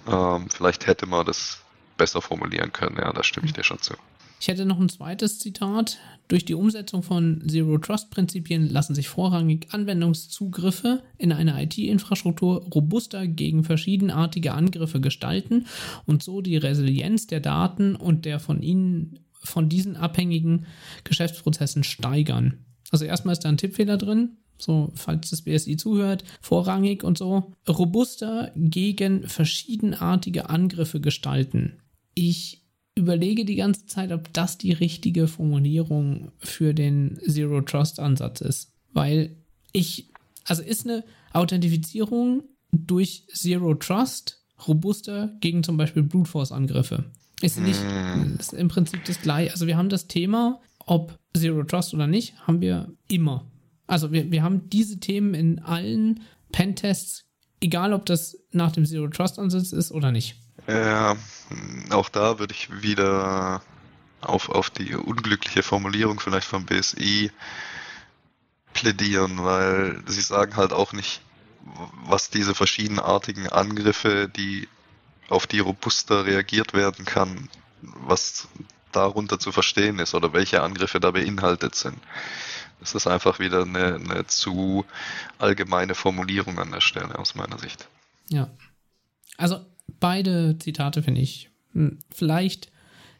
Ähm, vielleicht hätte man das besser formulieren können, ja, da stimme ich dir schon zu. Ich hätte noch ein zweites Zitat. Durch die Umsetzung von Zero Trust Prinzipien lassen sich vorrangig Anwendungszugriffe in eine IT-Infrastruktur robuster gegen verschiedenartige Angriffe gestalten und so die Resilienz der Daten und der von ihnen von diesen abhängigen Geschäftsprozessen steigern. Also erstmal ist da ein Tippfehler drin, so falls das BSI zuhört, vorrangig und so, robuster gegen verschiedenartige Angriffe gestalten. Ich überlege die ganze Zeit, ob das die richtige Formulierung für den Zero Trust Ansatz ist. Weil ich, also ist eine Authentifizierung durch Zero Trust robuster gegen zum Beispiel Brute Force Angriffe. Ist nicht, ist im Prinzip das gleiche. Also wir haben das Thema, ob Zero Trust oder nicht, haben wir immer. Also wir, wir haben diese Themen in allen Pentests, egal ob das nach dem Zero Trust Ansatz ist oder nicht. Ja, auch da würde ich wieder auf, auf die unglückliche Formulierung vielleicht vom BSI plädieren, weil sie sagen halt auch nicht, was diese verschiedenartigen Angriffe, die auf die robuster reagiert werden kann, was darunter zu verstehen ist oder welche Angriffe da beinhaltet sind. Das ist einfach wieder eine, eine zu allgemeine Formulierung an der Stelle aus meiner Sicht. Ja. Also beide Zitate finde ich hm, vielleicht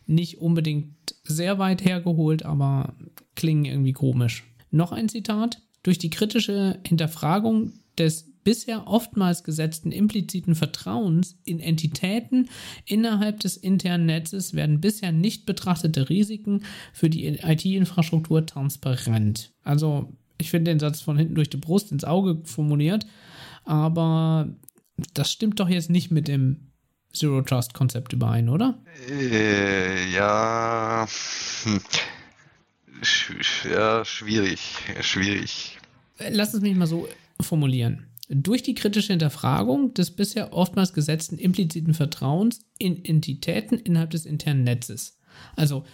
nicht unbedingt sehr weit hergeholt, aber klingen irgendwie komisch. Noch ein Zitat. Durch die kritische Hinterfragung des bisher oftmals gesetzten impliziten Vertrauens in Entitäten innerhalb des internen Netzes werden bisher nicht betrachtete Risiken für die IT-Infrastruktur transparent. Also, ich finde den Satz von hinten durch die Brust ins Auge formuliert, aber das stimmt doch jetzt nicht mit dem Zero Trust Konzept überein, oder? Äh, ja, hm. Sch ja, schwierig, schwierig. Lass es mich mal so formulieren. Durch die kritische Hinterfragung des bisher oftmals gesetzten impliziten Vertrauens in Entitäten innerhalb des internen Netzes. Also,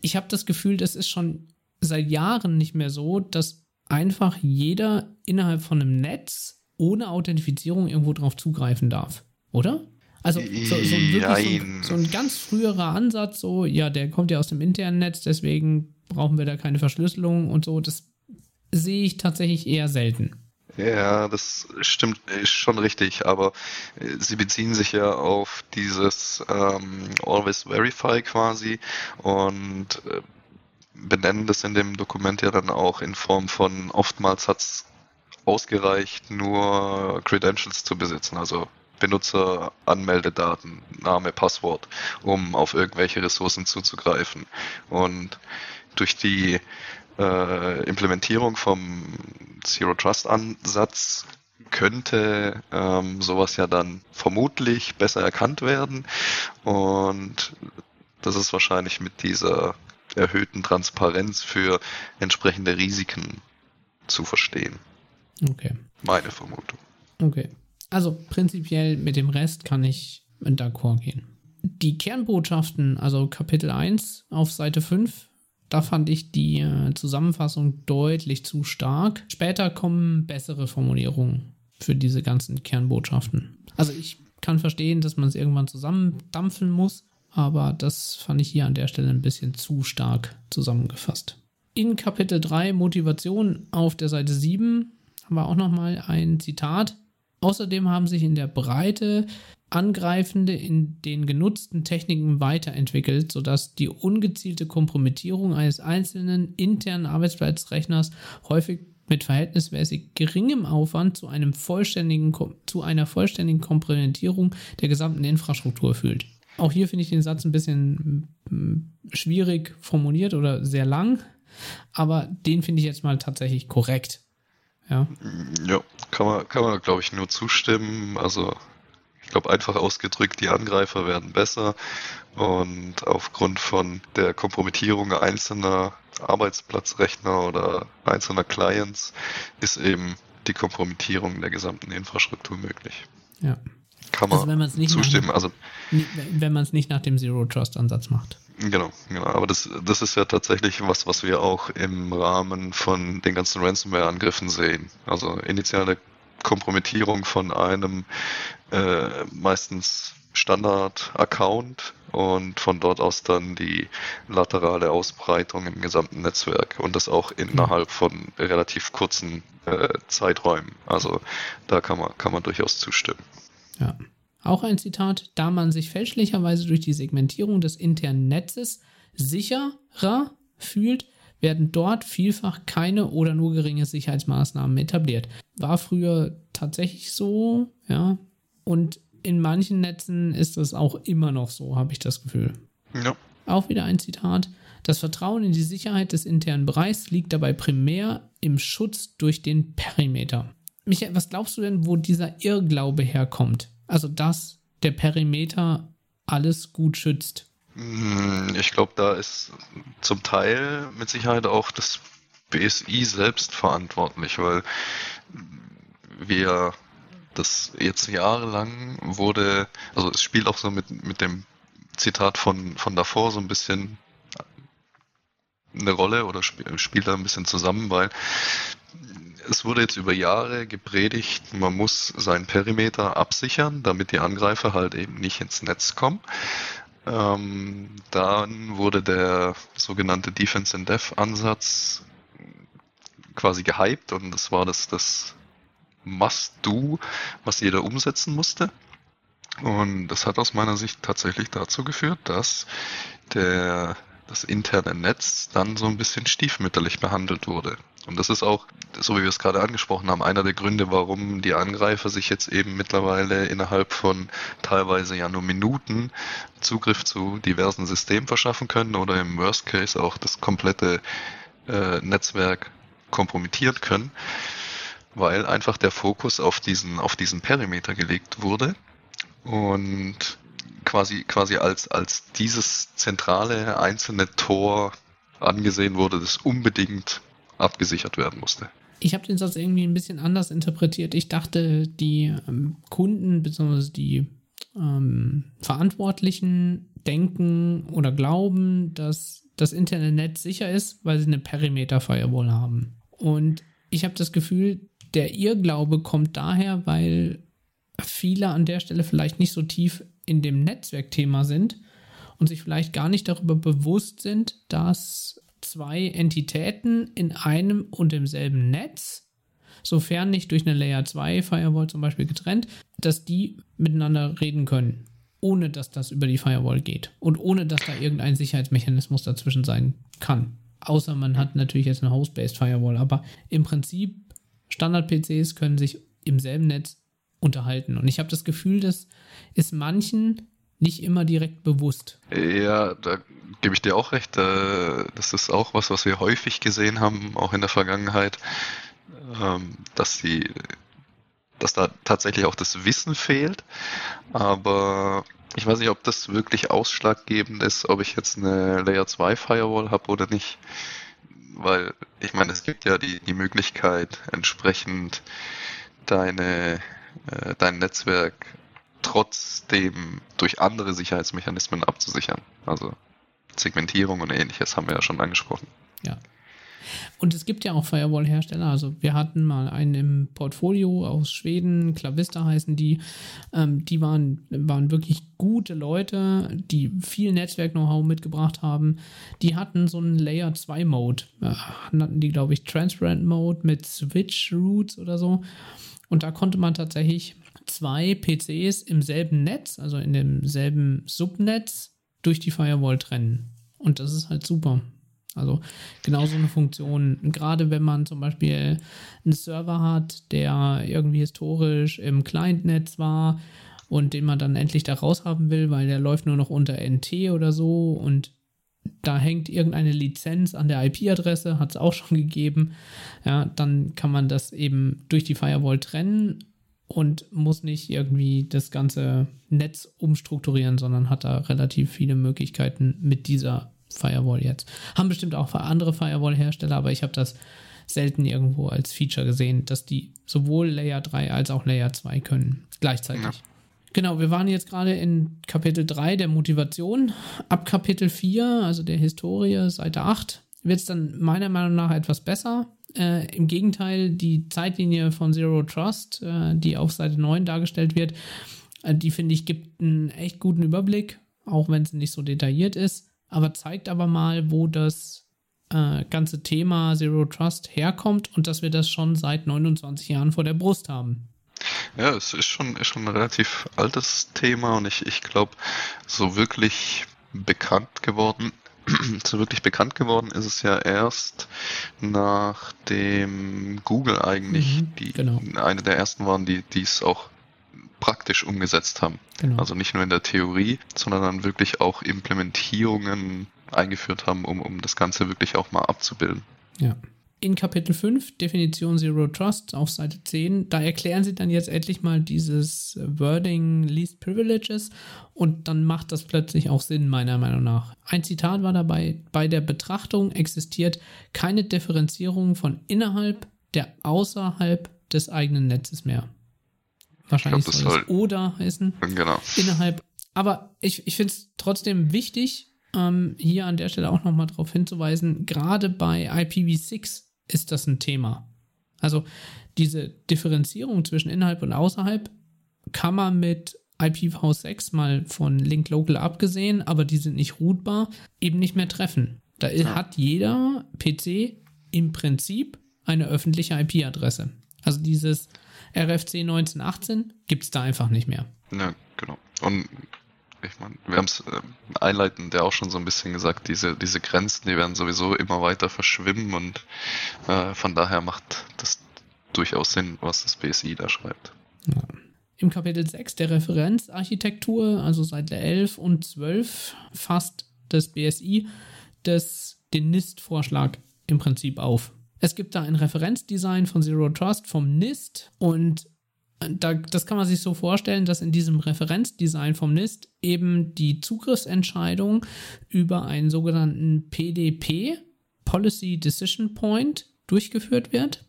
ich habe das Gefühl, das ist schon seit Jahren nicht mehr so, dass einfach jeder innerhalb von einem Netz ohne Authentifizierung irgendwo drauf zugreifen darf, oder? Also so, so, ein, wirklich so, ein, ganz früherer Ansatz, so, ja, der kommt ja aus dem internen Netz, deswegen brauchen wir da keine Verschlüsselung und so, das sehe ich tatsächlich eher selten. Ja, das stimmt, ist schon richtig, aber sie beziehen sich ja auf dieses ähm, Always Verify quasi und äh, benennen das in dem Dokument ja dann auch in Form von oftmals hat es ausgereicht, nur Credentials zu besitzen, also Benutzer, Anmeldedaten, Name, Passwort, um auf irgendwelche Ressourcen zuzugreifen. Und durch die äh, Implementierung vom Zero Trust Ansatz könnte ähm, sowas ja dann vermutlich besser erkannt werden. Und das ist wahrscheinlich mit dieser erhöhten Transparenz für entsprechende Risiken zu verstehen. Okay. Meine Vermutung. Okay. Also prinzipiell mit dem Rest kann ich d'accord gehen. Die Kernbotschaften, also Kapitel 1 auf Seite 5, da fand ich die äh, Zusammenfassung deutlich zu stark. Später kommen bessere Formulierungen für diese ganzen Kernbotschaften. Also ich kann verstehen, dass man es irgendwann zusammendampfen muss, aber das fand ich hier an der Stelle ein bisschen zu stark zusammengefasst. In Kapitel 3 Motivation auf der Seite 7 haben wir auch nochmal ein Zitat. Außerdem haben sich in der Breite Angreifende in den genutzten Techniken weiterentwickelt, sodass die ungezielte Kompromittierung eines einzelnen internen Arbeitsplatzrechners häufig mit verhältnismäßig geringem Aufwand zu, einem vollständigen, zu einer vollständigen Komplementierung der gesamten Infrastruktur führt. Auch hier finde ich den Satz ein bisschen mm, schwierig formuliert oder sehr lang, aber den finde ich jetzt mal tatsächlich korrekt. Ja, ja kann man, kann man glaube ich, nur zustimmen. Also ich glaube, einfach ausgedrückt, die Angreifer werden besser und aufgrund von der Kompromittierung einzelner Arbeitsplatzrechner oder einzelner Clients ist eben die Kompromittierung der gesamten Infrastruktur möglich. Ja. Kann man also nicht zustimmen. Nach, also, wenn man es nicht nach dem Zero Trust Ansatz macht. Genau, genau. Aber das, das ist ja tatsächlich was, was wir auch im Rahmen von den ganzen Ransomware-Angriffen sehen. Also initiale Kompromittierung von einem äh, meistens Standard-Account und von dort aus dann die laterale Ausbreitung im gesamten Netzwerk und das auch innerhalb von relativ kurzen äh, Zeiträumen. Also da kann man, kann man durchaus zustimmen. Ja. Auch ein Zitat, da man sich fälschlicherweise durch die Segmentierung des internen Netzes sicherer fühlt, werden dort vielfach keine oder nur geringe Sicherheitsmaßnahmen etabliert. War früher tatsächlich so, ja. Und in manchen Netzen ist das auch immer noch so, habe ich das Gefühl. Ja. Auch wieder ein Zitat. Das Vertrauen in die Sicherheit des internen Bereichs liegt dabei primär im Schutz durch den Perimeter. Michael, was glaubst du denn, wo dieser Irrglaube herkommt? Also, dass der Perimeter alles gut schützt. Hm, ich glaube, da ist zum Teil mit Sicherheit auch das BSI selbst verantwortlich, weil wir das jetzt jahrelang wurde, also es spielt auch so mit, mit dem Zitat von, von davor so ein bisschen eine Rolle oder spielt da ein bisschen zusammen, weil es wurde jetzt über Jahre gepredigt, man muss seinen Perimeter absichern, damit die Angreifer halt eben nicht ins Netz kommen. Ähm, dann wurde der sogenannte Defense in Dev Ansatz quasi gehypt und das war das, das Must-Do, was jeder umsetzen musste. Und das hat aus meiner Sicht tatsächlich dazu geführt, dass der, das interne Netz dann so ein bisschen stiefmütterlich behandelt wurde. Und das ist auch, so wie wir es gerade angesprochen haben, einer der Gründe, warum die Angreifer sich jetzt eben mittlerweile innerhalb von teilweise ja nur Minuten Zugriff zu diversen Systemen verschaffen können oder im Worst Case auch das komplette äh, Netzwerk kompromittieren können, weil einfach der Fokus auf diesen, auf diesen Perimeter gelegt wurde und quasi, quasi als, als dieses zentrale einzelne Tor angesehen wurde, das unbedingt abgesichert werden musste. Ich habe den Satz irgendwie ein bisschen anders interpretiert. Ich dachte, die ähm, Kunden bzw. die ähm, Verantwortlichen denken oder glauben, dass das Internet sicher ist, weil sie eine Perimeter-Firewall haben. Und ich habe das Gefühl, der Irrglaube kommt daher, weil viele an der Stelle vielleicht nicht so tief in dem Netzwerkthema sind und sich vielleicht gar nicht darüber bewusst sind, dass zwei Entitäten in einem und demselben Netz, sofern nicht durch eine Layer 2 Firewall zum Beispiel getrennt, dass die miteinander reden können, ohne dass das über die Firewall geht und ohne dass da irgendein Sicherheitsmechanismus dazwischen sein kann. Außer man hat natürlich jetzt eine Host-Based Firewall, aber im Prinzip Standard-PCs können sich im selben Netz unterhalten. Und ich habe das Gefühl, das ist manchen nicht immer direkt bewusst. Ja, da gebe ich dir auch recht. Äh, das ist auch was, was wir häufig gesehen haben, auch in der Vergangenheit, ähm, dass die, dass da tatsächlich auch das Wissen fehlt. Aber ich weiß nicht, ob das wirklich ausschlaggebend ist, ob ich jetzt eine Layer 2 Firewall habe oder nicht. Weil, ich meine, es gibt ja die, die Möglichkeit, entsprechend deine, äh, dein Netzwerk trotzdem durch andere Sicherheitsmechanismen abzusichern. Also Segmentierung und ähnliches haben wir ja schon angesprochen. Ja. Und es gibt ja auch Firewall-Hersteller. Also wir hatten mal einen im Portfolio aus Schweden, Clavista heißen die. Ähm, die waren, waren wirklich gute Leute, die viel Netzwerk-Know-how mitgebracht haben. Die hatten so einen Layer 2 Mode. Äh, hatten die, glaube ich, Transparent Mode mit Switch Routes oder so. Und da konnte man tatsächlich zwei PCs im selben Netz, also in demselben Subnetz, durch die Firewall trennen. Und das ist halt super. Also genau so eine Funktion, gerade wenn man zum Beispiel einen Server hat, der irgendwie historisch im Client-Netz war und den man dann endlich da raus haben will, weil der läuft nur noch unter NT oder so und da hängt irgendeine Lizenz an der IP-Adresse, hat es auch schon gegeben. Ja, dann kann man das eben durch die Firewall trennen und muss nicht irgendwie das ganze Netz umstrukturieren, sondern hat da relativ viele Möglichkeiten mit dieser Firewall jetzt. Haben bestimmt auch andere Firewall-Hersteller, aber ich habe das selten irgendwo als Feature gesehen, dass die sowohl Layer 3 als auch Layer 2 können gleichzeitig. Ja. Genau, wir waren jetzt gerade in Kapitel 3 der Motivation. Ab Kapitel 4, also der Historie, Seite 8, wird es dann meiner Meinung nach etwas besser. Äh, Im Gegenteil, die Zeitlinie von Zero Trust, äh, die auf Seite 9 dargestellt wird, äh, die finde ich gibt einen echt guten Überblick, auch wenn es nicht so detailliert ist, aber zeigt aber mal, wo das äh, ganze Thema Zero Trust herkommt und dass wir das schon seit 29 Jahren vor der Brust haben. Ja, es ist schon, ist schon ein relativ altes Thema und ich, ich glaube, so wirklich bekannt geworden, so wirklich bekannt geworden ist es ja erst nachdem Google eigentlich mhm, die genau. eine der ersten waren, die es auch praktisch umgesetzt haben. Genau. Also nicht nur in der Theorie, sondern dann wirklich auch Implementierungen eingeführt haben, um, um das Ganze wirklich auch mal abzubilden. Ja in Kapitel 5, Definition Zero Trust auf Seite 10, da erklären sie dann jetzt endlich mal dieses Wording Least Privileges und dann macht das plötzlich auch Sinn, meiner Meinung nach. Ein Zitat war dabei, bei der Betrachtung existiert keine Differenzierung von innerhalb der außerhalb des eigenen Netzes mehr. Wahrscheinlich glaub, soll es oder heißen. Genau. Innerhalb. Aber ich, ich finde es trotzdem wichtig, ähm, hier an der Stelle auch nochmal darauf hinzuweisen, gerade bei IPv6 ist das ein Thema. Also diese Differenzierung zwischen innerhalb und außerhalb kann man mit IPv6 mal von Link Local abgesehen, aber die sind nicht routbar, eben nicht mehr treffen. Da ja. hat jeder PC im Prinzip eine öffentliche IP-Adresse. Also dieses RFC 1918 gibt es da einfach nicht mehr. Ja, genau. Und ich meine, wir haben es äh, einleitend ja auch schon so ein bisschen gesagt, diese, diese Grenzen, die werden sowieso immer weiter verschwimmen und äh, von daher macht das durchaus Sinn, was das BSI da schreibt. Ja. Im Kapitel 6 der Referenzarchitektur, also Seite 11 und 12, fasst das BSI das, den NIST-Vorschlag im Prinzip auf. Es gibt da ein Referenzdesign von Zero Trust vom NIST und da, das kann man sich so vorstellen, dass in diesem Referenzdesign vom NIST eben die Zugriffsentscheidung über einen sogenannten PDP, Policy Decision Point, durchgeführt wird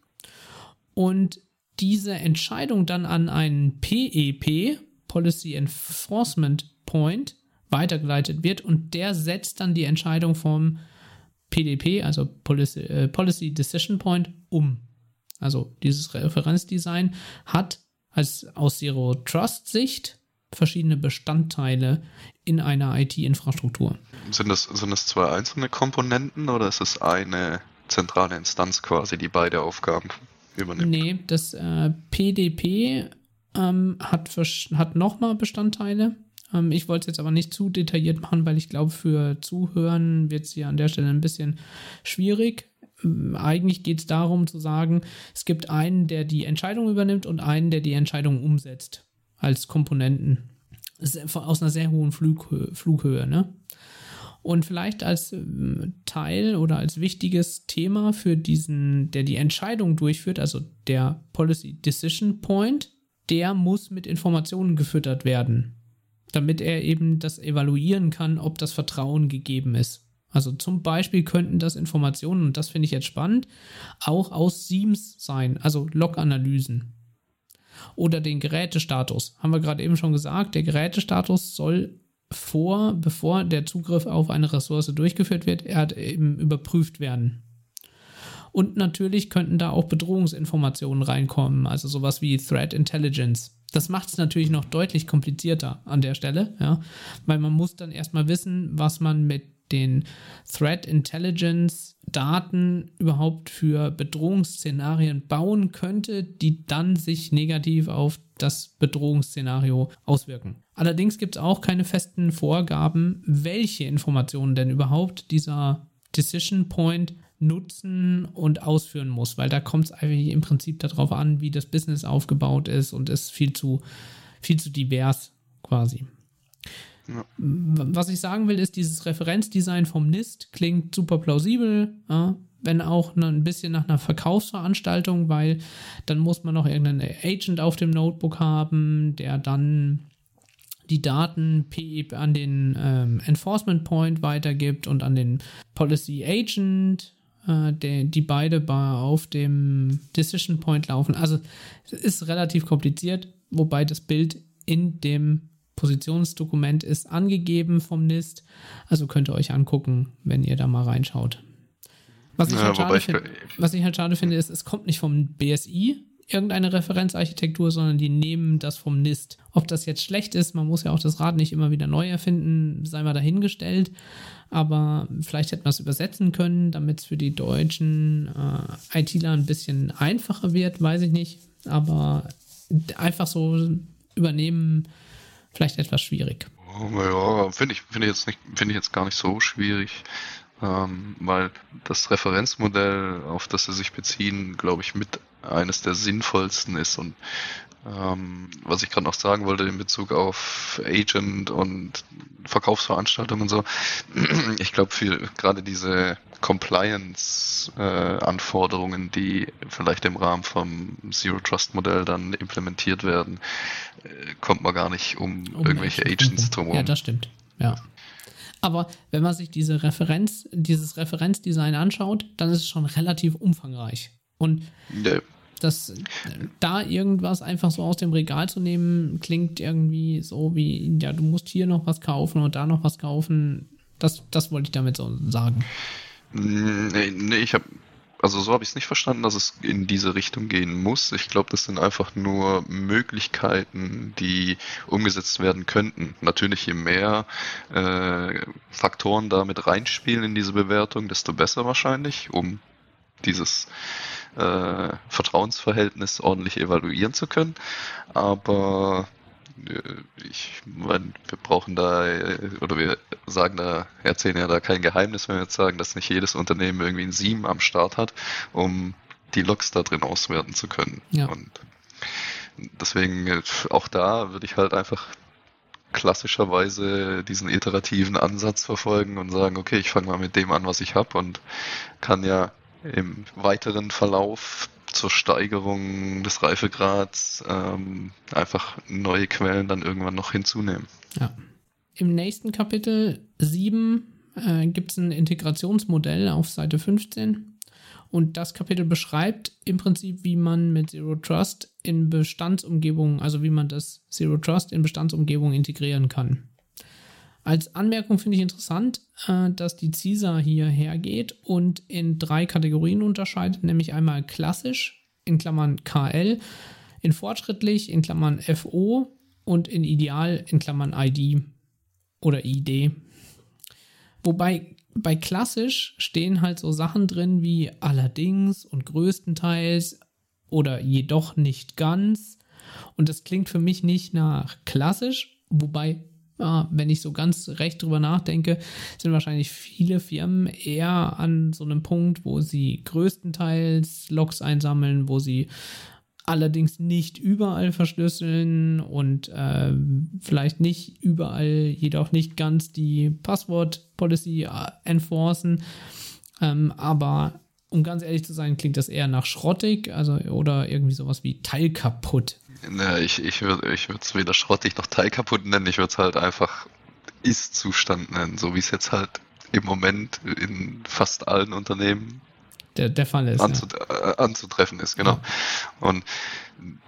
und diese Entscheidung dann an einen PEP, Policy Enforcement Point, weitergeleitet wird und der setzt dann die Entscheidung vom PDP, also Policy, äh, Policy Decision Point, um. Also dieses Referenzdesign hat als aus Zero Trust Sicht verschiedene Bestandteile in einer IT-Infrastruktur. Sind das, sind das zwei einzelne Komponenten oder ist es eine zentrale Instanz quasi, die beide Aufgaben übernimmt? Nee, das äh, PDP ähm, hat, hat nochmal Bestandteile. Ähm, ich wollte es jetzt aber nicht zu detailliert machen, weil ich glaube, für Zuhören wird es hier an der Stelle ein bisschen schwierig eigentlich geht es darum zu sagen, es gibt einen, der die Entscheidung übernimmt und einen, der die Entscheidung umsetzt als Komponenten. Aus einer sehr hohen Flughöhe, Flughöhe ne? Und vielleicht als ähm, Teil oder als wichtiges Thema für diesen, der die Entscheidung durchführt, also der Policy Decision Point, der muss mit Informationen gefüttert werden, damit er eben das evaluieren kann, ob das Vertrauen gegeben ist. Also zum Beispiel könnten das Informationen, und das finde ich jetzt spannend, auch aus SIEMs sein, also Log-Analysen. Oder den Gerätestatus. Haben wir gerade eben schon gesagt, der Gerätestatus soll vor, bevor der Zugriff auf eine Ressource durchgeführt wird, er hat eben überprüft werden. Und natürlich könnten da auch Bedrohungsinformationen reinkommen, also sowas wie Threat Intelligence. Das macht es natürlich noch deutlich komplizierter an der Stelle, ja, weil man muss dann erstmal wissen, was man mit den Threat Intelligence Daten überhaupt für Bedrohungsszenarien bauen könnte, die dann sich negativ auf das Bedrohungsszenario auswirken. Allerdings gibt es auch keine festen Vorgaben, welche Informationen denn überhaupt dieser Decision Point nutzen und ausführen muss, weil da kommt es eigentlich im Prinzip darauf an, wie das Business aufgebaut ist und ist viel zu, viel zu divers quasi. Ja. Was ich sagen will, ist, dieses Referenzdesign vom NIST klingt super plausibel, ja, wenn auch ein bisschen nach einer Verkaufsveranstaltung, weil dann muss man noch irgendeinen Agent auf dem Notebook haben, der dann die Daten an den ähm, Enforcement Point weitergibt und an den Policy Agent, äh, der, die beide auf dem Decision Point laufen. Also es ist relativ kompliziert, wobei das Bild in dem Positionsdokument ist angegeben vom NIST. Also könnt ihr euch angucken, wenn ihr da mal reinschaut. Was ich, ja, halt, schade ich, find, was ich halt schade finde, ist, es kommt nicht vom BSI irgendeine Referenzarchitektur, sondern die nehmen das vom NIST. Ob das jetzt schlecht ist, man muss ja auch das Rad nicht immer wieder neu erfinden, sei mal dahingestellt. Aber vielleicht hätte man es übersetzen können, damit es für die deutschen äh, ITler ein bisschen einfacher wird, weiß ich nicht. Aber einfach so übernehmen vielleicht etwas schwierig. Ja, finde ich, finde ich jetzt ich jetzt gar nicht so schwierig, ähm, weil das Referenzmodell, auf das sie sich beziehen, glaube ich, mit eines der sinnvollsten ist und ähm, was ich gerade noch sagen wollte in Bezug auf Agent und Verkaufsveranstaltungen und so, ich glaube, gerade diese Compliance-Anforderungen, äh, die vielleicht im Rahmen vom Zero Trust Modell dann implementiert werden, äh, kommt man gar nicht um, um irgendwelche Agents drumherum. Ja, das stimmt. Ja. Aber wenn man sich diese Referenz, dieses Referenzdesign anschaut, dann ist es schon relativ umfangreich. Und ja. Das, da irgendwas einfach so aus dem Regal zu nehmen, klingt irgendwie so wie, ja, du musst hier noch was kaufen und da noch was kaufen. Das, das wollte ich damit so sagen. Nee, nee ich habe also so habe ich es nicht verstanden, dass es in diese Richtung gehen muss. Ich glaube, das sind einfach nur Möglichkeiten, die umgesetzt werden könnten. Natürlich, je mehr äh, Faktoren da mit reinspielen in diese Bewertung, desto besser wahrscheinlich, um dieses äh, Vertrauensverhältnis ordentlich evaluieren zu können. Aber äh, ich meine, wir brauchen da, äh, oder wir sagen da, erzählen ja da kein Geheimnis, wenn wir jetzt sagen, dass nicht jedes Unternehmen irgendwie ein Sieben am Start hat, um die Logs da drin auswerten zu können. Ja. Und deswegen äh, auch da würde ich halt einfach klassischerweise diesen iterativen Ansatz verfolgen und sagen, okay, ich fange mal mit dem an, was ich habe und kann ja im weiteren Verlauf zur Steigerung des Reifegrads ähm, einfach neue Quellen dann irgendwann noch hinzunehmen. Ja. Im nächsten Kapitel 7 äh, gibt es ein Integrationsmodell auf Seite 15. Und das Kapitel beschreibt im Prinzip, wie man mit Zero Trust in Bestandsumgebungen, also wie man das Zero Trust in Bestandsumgebungen integrieren kann. Als Anmerkung finde ich interessant, äh, dass die CISA hier hergeht und in drei Kategorien unterscheidet, nämlich einmal klassisch in Klammern KL, in fortschrittlich in Klammern FO und in ideal in Klammern ID oder ID. Wobei bei klassisch stehen halt so Sachen drin wie allerdings und größtenteils oder jedoch nicht ganz. Und das klingt für mich nicht nach klassisch, wobei ja, wenn ich so ganz recht drüber nachdenke, sind wahrscheinlich viele Firmen eher an so einem Punkt, wo sie größtenteils Logs einsammeln, wo sie allerdings nicht überall verschlüsseln und äh, vielleicht nicht überall, jedoch nicht ganz die Passwort-Policy äh, enforcen. Ähm, aber um ganz ehrlich zu sein, klingt das eher nach schrottig, also oder irgendwie sowas wie teilkaputt. Ja, ich, ich würde ich es weder schrottig noch teilkaputt nennen, ich würde es halt einfach Ist-Zustand nennen, so wie es jetzt halt im Moment in fast allen Unternehmen der, der Fall ist. Anzu ja. Äh, anzutreffen ist, genau. Ja. Und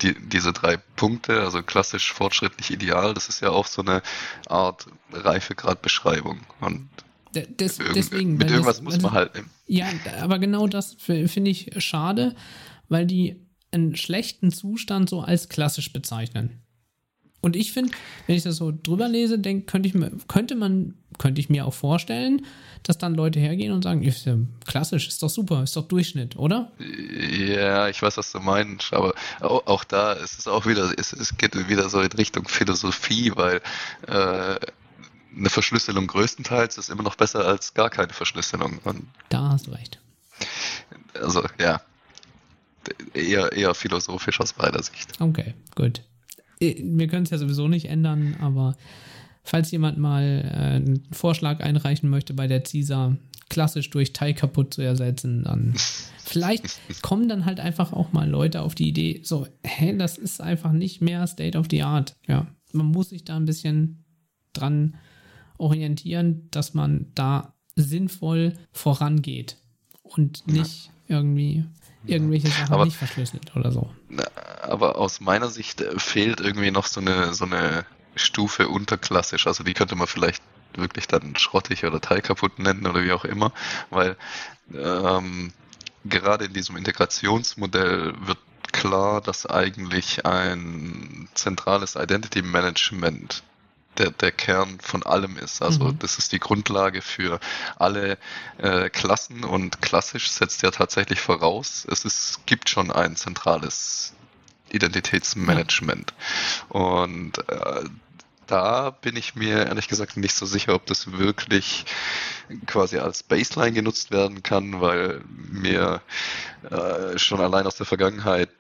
die, diese drei Punkte, also klassisch, fortschrittlich, ideal, das ist ja auch so eine Art Reifegradbeschreibung. Und Des, deswegen, mit irgendwas das, muss man halt nehmen. Ja, aber genau das finde ich schade, weil die einen schlechten Zustand so als klassisch bezeichnen. Und ich finde, wenn ich das so drüber lese, denk, könnte, ich mir, könnte man, könnte ich mir auch vorstellen, dass dann Leute hergehen und sagen, ist ja klassisch, ist doch super, ist doch Durchschnitt, oder? Ja, ich weiß, was du meinst, aber auch, auch da ist es auch wieder, es, es geht wieder so in Richtung Philosophie, weil äh, eine Verschlüsselung größtenteils ist immer noch besser als gar keine Verschlüsselung. Und da hast du recht. Also ja, eher, eher philosophisch aus meiner Sicht. Okay, gut. Äh, wir können es ja sowieso nicht ändern, aber falls jemand mal äh, einen Vorschlag einreichen möchte bei der CISA, klassisch durch Teil kaputt zu ersetzen, dann vielleicht kommen dann halt einfach auch mal Leute auf die Idee, so, hä, das ist einfach nicht mehr State of the Art. Ja, man muss sich da ein bisschen dran orientieren, dass man da sinnvoll vorangeht und nicht ja. irgendwie irgendwelche Sachen aber, nicht verschlüsselt oder so. Aber aus meiner Sicht äh, fehlt irgendwie noch so eine, so eine Stufe unterklassisch. Also die könnte man vielleicht wirklich dann schrottig oder teilkaputt nennen oder wie auch immer, weil ähm, gerade in diesem Integrationsmodell wird klar, dass eigentlich ein zentrales Identity Management der, der Kern von allem ist. Also mhm. das ist die Grundlage für alle äh, Klassen und klassisch setzt ja tatsächlich voraus, es ist, gibt schon ein zentrales Identitätsmanagement. Ja. Und äh, da bin ich mir ehrlich gesagt nicht so sicher, ob das wirklich quasi als Baseline genutzt werden kann, weil mir äh, schon allein aus der Vergangenheit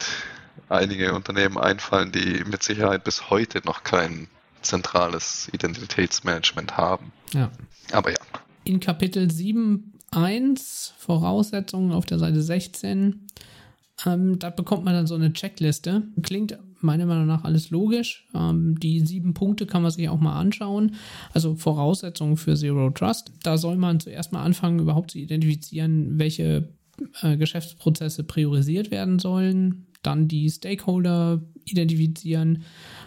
einige Unternehmen einfallen, die mit Sicherheit bis heute noch kein zentrales Identitätsmanagement haben. Ja. Aber ja. In Kapitel 7.1 Voraussetzungen auf der Seite 16 ähm, da bekommt man dann so eine Checkliste. Klingt meiner Meinung nach alles logisch. Ähm, die sieben Punkte kann man sich auch mal anschauen. Also Voraussetzungen für Zero Trust. Da soll man zuerst mal anfangen, überhaupt zu identifizieren, welche äh, Geschäftsprozesse priorisiert werden sollen. Dann die Stakeholder identifizieren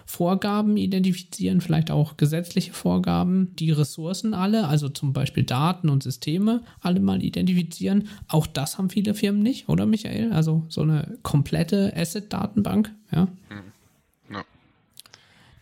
Vorgaben identifizieren, vielleicht auch gesetzliche Vorgaben, die Ressourcen alle, also zum Beispiel Daten und Systeme, alle mal identifizieren. Auch das haben viele Firmen nicht, oder Michael? Also so eine komplette Asset-Datenbank, ja. Mhm. ja.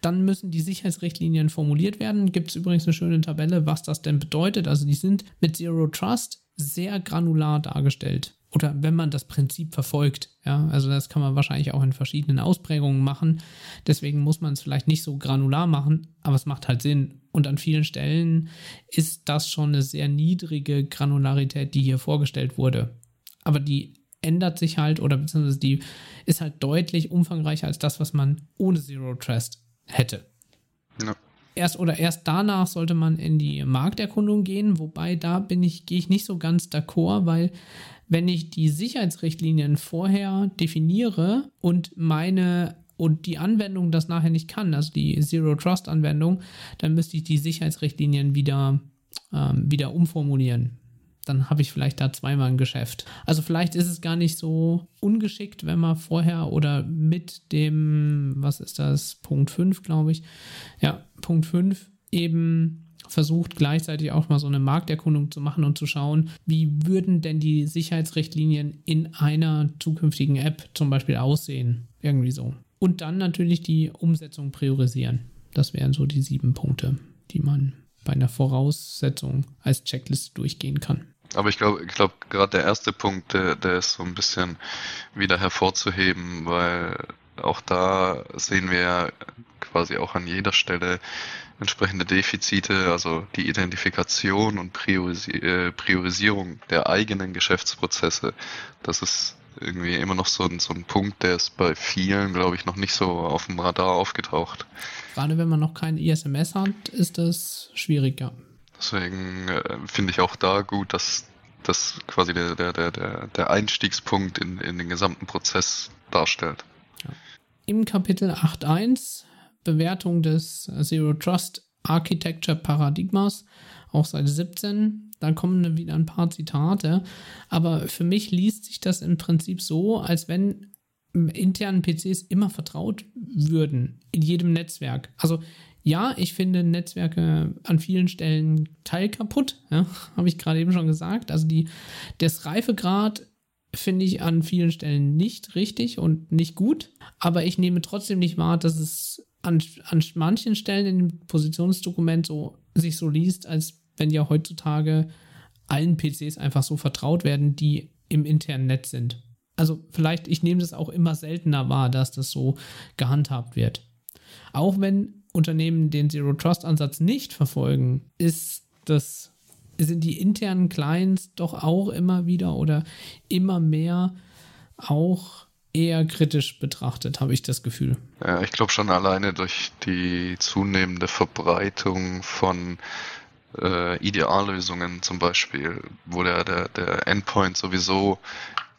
Dann müssen die Sicherheitsrichtlinien formuliert werden. Gibt es übrigens eine schöne Tabelle, was das denn bedeutet. Also die sind mit Zero Trust sehr granular dargestellt oder wenn man das Prinzip verfolgt. Ja, also das kann man wahrscheinlich auch in verschiedenen Ausprägungen machen. Deswegen muss man es vielleicht nicht so granular machen, aber es macht halt Sinn. Und an vielen Stellen ist das schon eine sehr niedrige Granularität, die hier vorgestellt wurde. Aber die ändert sich halt oder beziehungsweise die ist halt deutlich umfangreicher als das, was man ohne Zero Trust hätte. Ja. Erst oder erst danach sollte man in die Markterkundung gehen, wobei da bin ich, gehe ich nicht so ganz d'accord, weil wenn ich die Sicherheitsrichtlinien vorher definiere und meine und die Anwendung das nachher nicht kann, also die Zero Trust Anwendung, dann müsste ich die Sicherheitsrichtlinien wieder, ähm, wieder umformulieren. Dann habe ich vielleicht da zweimal ein Geschäft. Also vielleicht ist es gar nicht so ungeschickt, wenn man vorher oder mit dem, was ist das, Punkt 5, glaube ich, ja, Punkt 5 eben versucht gleichzeitig auch mal so eine Markterkundung zu machen und zu schauen, wie würden denn die Sicherheitsrichtlinien in einer zukünftigen App zum Beispiel aussehen. Irgendwie so. Und dann natürlich die Umsetzung priorisieren. Das wären so die sieben Punkte, die man bei einer Voraussetzung als Checkliste durchgehen kann. Aber ich glaube, ich glaube, gerade der erste Punkt, der, der ist so ein bisschen wieder hervorzuheben, weil auch da sehen wir quasi auch an jeder Stelle entsprechende Defizite, also die Identifikation und äh, Priorisierung der eigenen Geschäftsprozesse. Das ist irgendwie immer noch so ein, so ein Punkt, der ist bei vielen, glaube ich, noch nicht so auf dem Radar aufgetaucht. Gerade wenn man noch kein ISMS hat, ist das schwieriger. Deswegen äh, finde ich auch da gut, dass das quasi der, der, der, der Einstiegspunkt in, in den gesamten Prozess darstellt. Im Kapitel 8.1 Bewertung des Zero Trust Architecture Paradigmas, auch Seite 17. Dann kommen wieder ein paar Zitate. Aber für mich liest sich das im Prinzip so, als wenn internen PCs immer vertraut würden in jedem Netzwerk. Also ja, ich finde Netzwerke an vielen Stellen teilkaputt, ja, habe ich gerade eben schon gesagt. Also die, das Reifegrad finde ich an vielen Stellen nicht richtig und nicht gut, aber ich nehme trotzdem nicht wahr, dass es an, an manchen Stellen in dem Positionsdokument so sich so liest, als wenn ja heutzutage allen PCs einfach so vertraut werden, die im internen Netz sind. Also vielleicht, ich nehme das auch immer seltener wahr, dass das so gehandhabt wird. Auch wenn Unternehmen den Zero Trust Ansatz nicht verfolgen, ist das sind die internen Clients doch auch immer wieder oder immer mehr auch eher kritisch betrachtet, habe ich das Gefühl. Ja, ich glaube schon alleine durch die zunehmende Verbreitung von äh, Ideallösungen zum Beispiel, wo der, der, der Endpoint sowieso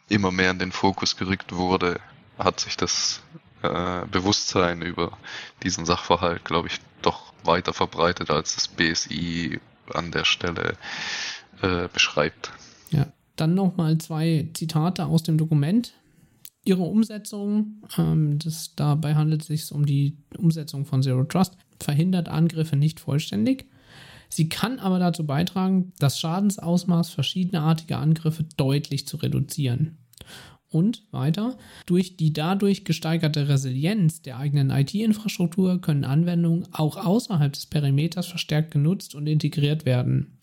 immer mehr in den Fokus gerückt wurde, hat sich das äh, Bewusstsein über diesen Sachverhalt, glaube ich, doch weiter verbreitet, als das BSI an der Stelle äh, beschreibt. Ja, dann nochmal zwei Zitate aus dem Dokument. Ihre Umsetzung, ähm, das, dabei handelt es sich um die Umsetzung von Zero Trust, verhindert Angriffe nicht vollständig. Sie kann aber dazu beitragen, das Schadensausmaß verschiedenerartiger Angriffe deutlich zu reduzieren. Und weiter, durch die dadurch gesteigerte Resilienz der eigenen IT-Infrastruktur können Anwendungen auch außerhalb des Perimeters verstärkt genutzt und integriert werden.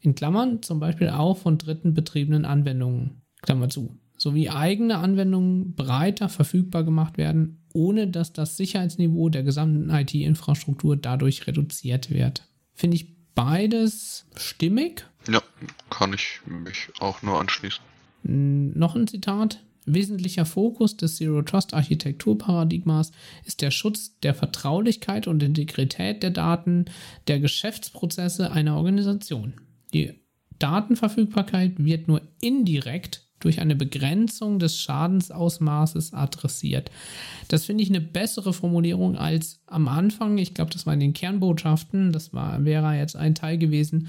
In Klammern zum Beispiel auch von dritten betriebenen Anwendungen. Klammer zu. Sowie eigene Anwendungen breiter verfügbar gemacht werden, ohne dass das Sicherheitsniveau der gesamten IT-Infrastruktur dadurch reduziert wird. Finde ich beides stimmig. Ja, kann ich mich auch nur anschließen. Noch ein Zitat. Wesentlicher Fokus des Zero Trust Architekturparadigmas ist der Schutz der Vertraulichkeit und Integrität der Daten der Geschäftsprozesse einer Organisation. Die Datenverfügbarkeit wird nur indirekt durch eine Begrenzung des Schadensausmaßes adressiert. Das finde ich eine bessere Formulierung als am Anfang. Ich glaube, das war in den Kernbotschaften. Das war, wäre jetzt ein Teil gewesen,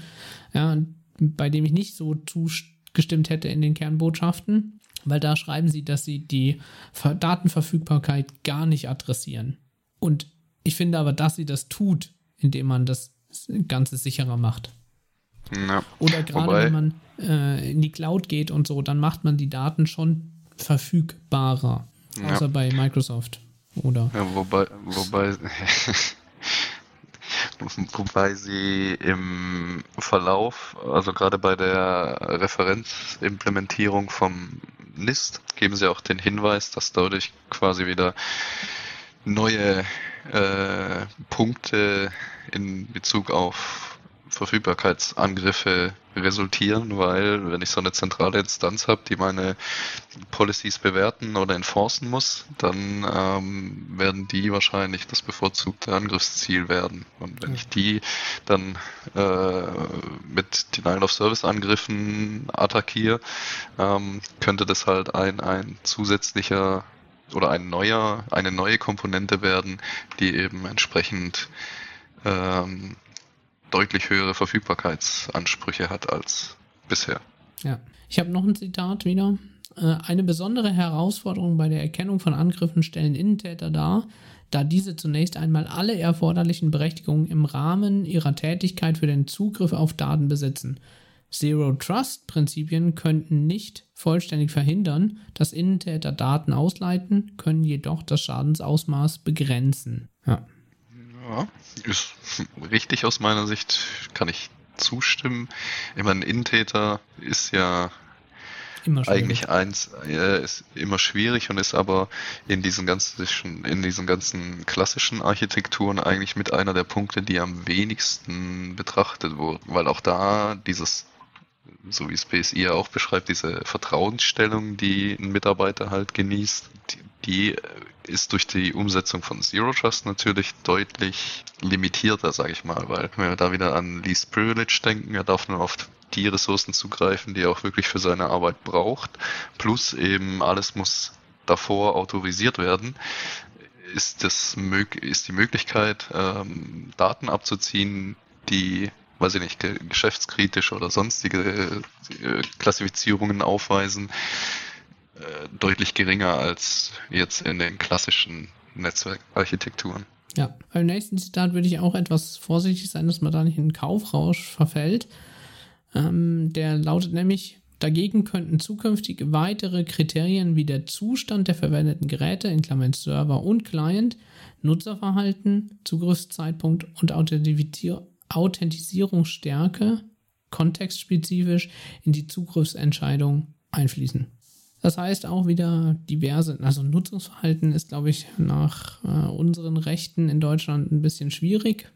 ja, bei dem ich nicht so zugestimmt hätte in den Kernbotschaften weil da schreiben sie, dass sie die Datenverfügbarkeit gar nicht adressieren. Und ich finde aber, dass sie das tut, indem man das Ganze sicherer macht. Ja. Oder gerade wenn man äh, in die Cloud geht und so, dann macht man die Daten schon verfügbarer. Ja. Außer bei Microsoft. Oder? Ja, wobei, wobei, wobei sie im Verlauf, also gerade bei der Referenzimplementierung vom NIST geben sie auch den Hinweis, dass dadurch quasi wieder neue äh, Punkte in Bezug auf Verfügbarkeitsangriffe resultieren, weil wenn ich so eine zentrale Instanz habe, die meine Policies bewerten oder enforcen muss, dann ähm, werden die wahrscheinlich das bevorzugte Angriffsziel werden. Und wenn ich die dann äh, mit Denial of Service Angriffen attackiere, ähm, könnte das halt ein, ein zusätzlicher oder ein neuer, eine neue Komponente werden, die eben entsprechend ähm, deutlich höhere Verfügbarkeitsansprüche hat als bisher. Ja, ich habe noch ein Zitat wieder. Äh, eine besondere Herausforderung bei der Erkennung von Angriffen stellen Innentäter dar, da diese zunächst einmal alle erforderlichen Berechtigungen im Rahmen ihrer Tätigkeit für den Zugriff auf Daten besitzen. Zero Trust Prinzipien könnten nicht vollständig verhindern, dass Innentäter Daten ausleiten, können jedoch das Schadensausmaß begrenzen. Ja. Ja, ist richtig aus meiner Sicht, kann ich zustimmen. Ich meine, Innentäter ist ja eigentlich eins, äh, ist immer schwierig und ist aber in diesen ganzen, in diesen ganzen klassischen Architekturen eigentlich mit einer der Punkte, die am wenigsten betrachtet wurden, weil auch da dieses so wie BSI ja auch beschreibt, diese Vertrauensstellung, die ein Mitarbeiter halt genießt, die, die ist durch die Umsetzung von Zero Trust natürlich deutlich limitierter, sage ich mal, weil wenn wir da wieder an Least Privilege denken, er darf nur auf die Ressourcen zugreifen, die er auch wirklich für seine Arbeit braucht, plus eben alles muss davor autorisiert werden, ist, das, ist die Möglichkeit, ähm, Daten abzuziehen, die weiß ich nicht, geschäftskritisch oder sonstige äh, Klassifizierungen aufweisen, äh, deutlich geringer als jetzt in den klassischen Netzwerkarchitekturen. Ja, beim nächsten Zitat würde ich auch etwas vorsichtig sein, dass man da nicht in einen Kaufrausch verfällt. Ähm, der lautet nämlich, dagegen könnten zukünftig weitere Kriterien wie der Zustand der verwendeten Geräte, in Klammern Server und Client, Nutzerverhalten, Zugriffszeitpunkt und Authentisierungsstärke kontextspezifisch in die Zugriffsentscheidung einfließen. Das heißt auch wieder diverse, also Nutzungsverhalten ist, glaube ich, nach äh, unseren Rechten in Deutschland ein bisschen schwierig.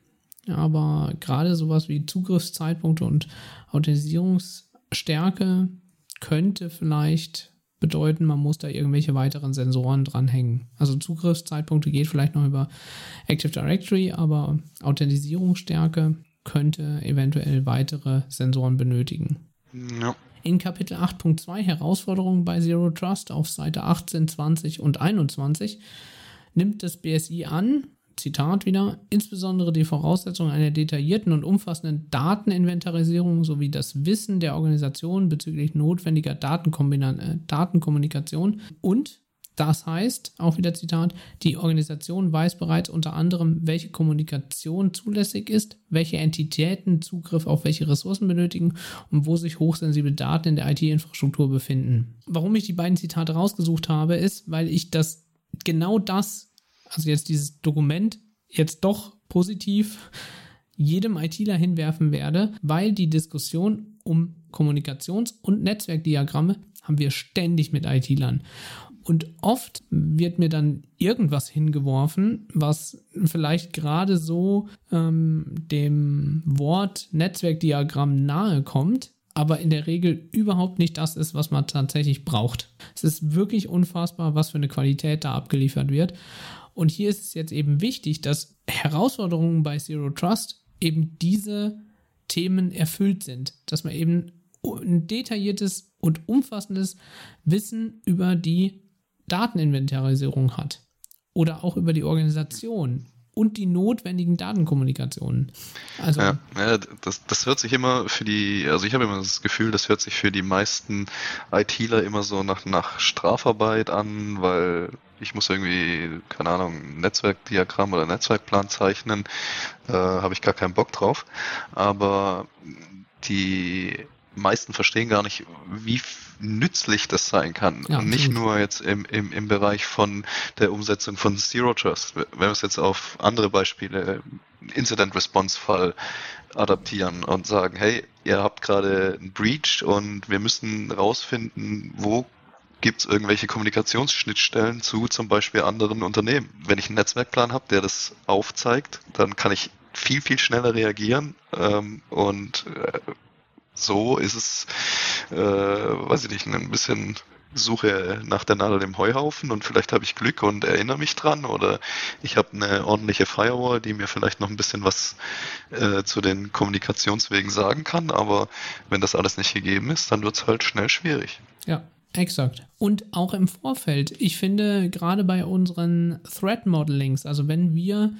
Aber gerade sowas wie Zugriffszeitpunkte und Autorisierungsstärke könnte vielleicht bedeuten, man muss da irgendwelche weiteren Sensoren dranhängen. Also Zugriffszeitpunkte geht vielleicht noch über Active Directory, aber Authentisierungsstärke könnte eventuell weitere Sensoren benötigen. Ja. In Kapitel 8.2 Herausforderungen bei Zero Trust auf Seite 18, 20 und 21 nimmt das BSI an, Zitat wieder, insbesondere die Voraussetzungen einer detaillierten und umfassenden Dateninventarisierung sowie das Wissen der Organisation bezüglich notwendiger äh, Datenkommunikation und das heißt, auch wieder Zitat, die Organisation weiß bereits unter anderem, welche Kommunikation zulässig ist, welche Entitäten Zugriff auf welche Ressourcen benötigen und wo sich hochsensible Daten in der IT-Infrastruktur befinden. Warum ich die beiden Zitate rausgesucht habe, ist, weil ich das genau das also jetzt dieses Dokument jetzt doch positiv jedem ITler hinwerfen werde, weil die Diskussion um Kommunikations- und Netzwerkdiagramme haben wir ständig mit IT-Lern. Und oft wird mir dann irgendwas hingeworfen, was vielleicht gerade so ähm, dem Wort Netzwerkdiagramm nahe kommt, aber in der Regel überhaupt nicht das ist, was man tatsächlich braucht. Es ist wirklich unfassbar, was für eine Qualität da abgeliefert wird. Und hier ist es jetzt eben wichtig, dass Herausforderungen bei Zero Trust eben diese Themen erfüllt sind, dass man eben ein detailliertes und umfassendes Wissen über die Dateninventarisierung hat oder auch über die Organisation und die notwendigen Datenkommunikationen. Also, ja, das, das hört sich immer für die, also ich habe immer das Gefühl, das hört sich für die meisten ITler immer so nach, nach Strafarbeit an, weil ich muss irgendwie, keine Ahnung, Netzwerkdiagramm oder Netzwerkplan zeichnen, äh, habe ich gar keinen Bock drauf. Aber die meisten verstehen gar nicht, wie nützlich das sein kann. Ja, nicht nur jetzt im, im, im Bereich von der Umsetzung von Zero Trust. Wenn wir es jetzt auf andere Beispiele, Incident Response Fall adaptieren und sagen, hey, ihr habt gerade einen Breach und wir müssen rausfinden, wo gibt es irgendwelche Kommunikationsschnittstellen zu zum Beispiel anderen Unternehmen. Wenn ich einen Netzwerkplan habe, der das aufzeigt, dann kann ich viel, viel schneller reagieren ähm, und äh, so ist es, äh, weiß ich nicht, ein bisschen Suche nach der Nadel im Heuhaufen und vielleicht habe ich Glück und erinnere mich dran oder ich habe eine ordentliche Firewall, die mir vielleicht noch ein bisschen was äh, zu den Kommunikationswegen sagen kann, aber wenn das alles nicht gegeben ist, dann wird es halt schnell schwierig. Ja, Exakt. Und auch im Vorfeld. Ich finde, gerade bei unseren Threat Modelings, also wenn wir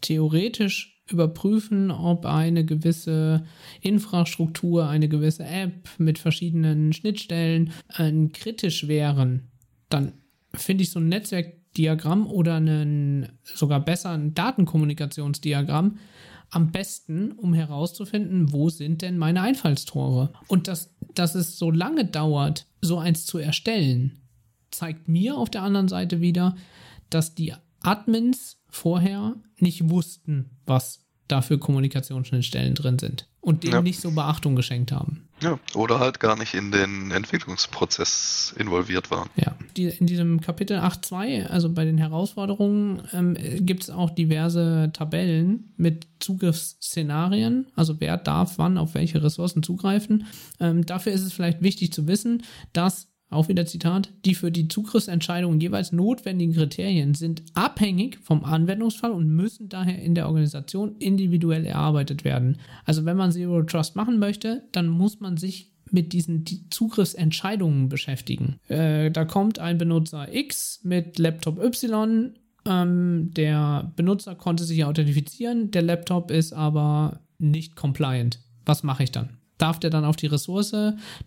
theoretisch überprüfen, ob eine gewisse Infrastruktur, eine gewisse App mit verschiedenen Schnittstellen äh, kritisch wären, dann finde ich so ein Netzwerkdiagramm oder einen, sogar besser ein Datenkommunikationsdiagramm am besten, um herauszufinden, wo sind denn meine Einfallstore. Und dass, dass es so lange dauert, so eins zu erstellen, zeigt mir auf der anderen Seite wieder, dass die Admins vorher nicht wussten, was da für Kommunikationsschnittstellen drin sind und dem ja. nicht so Beachtung geschenkt haben. Ja, oder halt gar nicht in den Entwicklungsprozess involviert waren. Ja, die, in diesem Kapitel 8.2, also bei den Herausforderungen, ähm, gibt es auch diverse Tabellen mit Zugriffsszenarien, also wer darf wann auf welche Ressourcen zugreifen. Ähm, dafür ist es vielleicht wichtig zu wissen, dass auch wieder Zitat, die für die Zugriffsentscheidung jeweils notwendigen Kriterien sind abhängig vom Anwendungsfall und müssen daher in der Organisation individuell erarbeitet werden. Also wenn man Zero Trust machen möchte, dann muss man sich mit diesen Zugriffsentscheidungen beschäftigen. Äh, da kommt ein Benutzer X mit Laptop Y. Ähm, der Benutzer konnte sich authentifizieren, der Laptop ist aber nicht compliant. Was mache ich dann? Darf der dann auf die Ressource?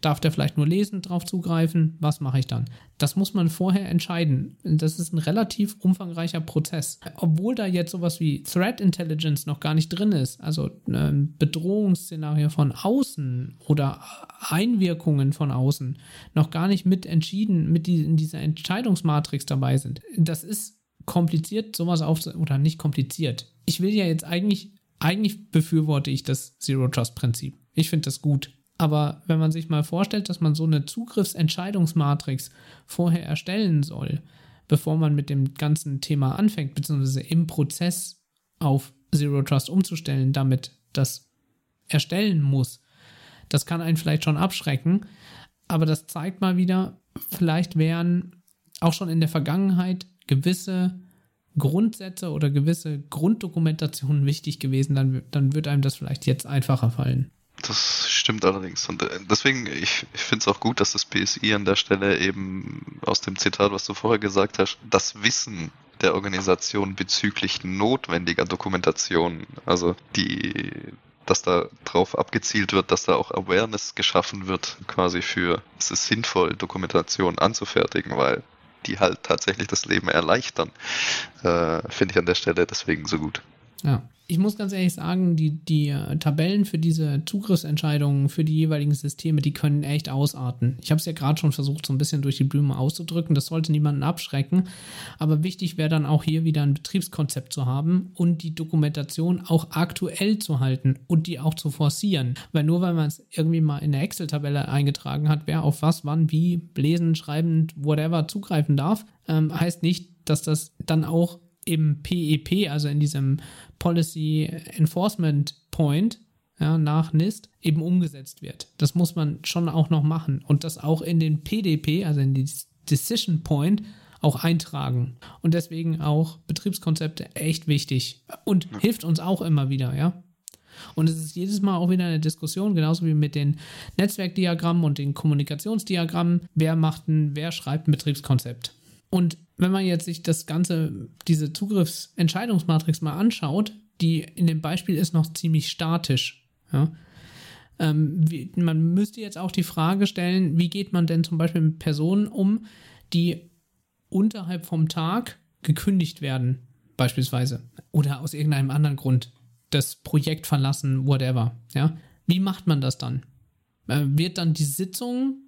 Darf der vielleicht nur lesend drauf zugreifen? Was mache ich dann? Das muss man vorher entscheiden. Das ist ein relativ umfangreicher Prozess. Obwohl da jetzt sowas wie Threat Intelligence noch gar nicht drin ist, also ein Bedrohungsszenario von außen oder Einwirkungen von außen noch gar nicht mit entschieden, mit in dieser Entscheidungsmatrix dabei sind. Das ist kompliziert, sowas auf oder nicht kompliziert. Ich will ja jetzt eigentlich, eigentlich befürworte ich das Zero Trust Prinzip. Ich finde das gut. Aber wenn man sich mal vorstellt, dass man so eine Zugriffsentscheidungsmatrix vorher erstellen soll, bevor man mit dem ganzen Thema anfängt, beziehungsweise im Prozess auf Zero Trust umzustellen, damit das erstellen muss, das kann einen vielleicht schon abschrecken. Aber das zeigt mal wieder, vielleicht wären auch schon in der Vergangenheit gewisse Grundsätze oder gewisse Grunddokumentationen wichtig gewesen, dann, dann wird einem das vielleicht jetzt einfacher fallen. Das stimmt allerdings. Und äh, deswegen, ich, ich finde es auch gut, dass das BSI an der Stelle eben aus dem Zitat, was du vorher gesagt hast, das Wissen der Organisation bezüglich notwendiger Dokumentation, also die, dass da drauf abgezielt wird, dass da auch Awareness geschaffen wird, quasi für, es ist sinnvoll, Dokumentation anzufertigen, weil die halt tatsächlich das Leben erleichtern, äh, finde ich an der Stelle deswegen so gut. Ja. Ich muss ganz ehrlich sagen, die, die äh, Tabellen für diese Zugriffsentscheidungen für die jeweiligen Systeme, die können echt ausarten. Ich habe es ja gerade schon versucht, so ein bisschen durch die Blume auszudrücken. Das sollte niemanden abschrecken. Aber wichtig wäre dann auch hier wieder ein Betriebskonzept zu haben und die Dokumentation auch aktuell zu halten und die auch zu forcieren. Weil nur weil man es irgendwie mal in der Excel-Tabelle eingetragen hat, wer auf was, wann, wie, lesen, schreiben, whatever zugreifen darf, ähm, heißt nicht, dass das dann auch im PEP, also in diesem Policy Enforcement Point, ja, nach NIST eben umgesetzt wird. Das muss man schon auch noch machen und das auch in den PDP, also in die Decision Point, auch eintragen. Und deswegen auch Betriebskonzepte echt wichtig und hilft uns auch immer wieder, ja. Und es ist jedes Mal auch wieder eine Diskussion, genauso wie mit den Netzwerkdiagrammen und den Kommunikationsdiagrammen. Wer macht ein, wer schreibt ein Betriebskonzept? Und wenn man jetzt sich das Ganze, diese Zugriffsentscheidungsmatrix mal anschaut, die in dem Beispiel ist noch ziemlich statisch. Ja? Ähm, wie, man müsste jetzt auch die Frage stellen, wie geht man denn zum Beispiel mit Personen um, die unterhalb vom Tag gekündigt werden, beispielsweise, oder aus irgendeinem anderen Grund das Projekt verlassen, whatever. Ja? Wie macht man das dann? Äh, wird dann die Sitzung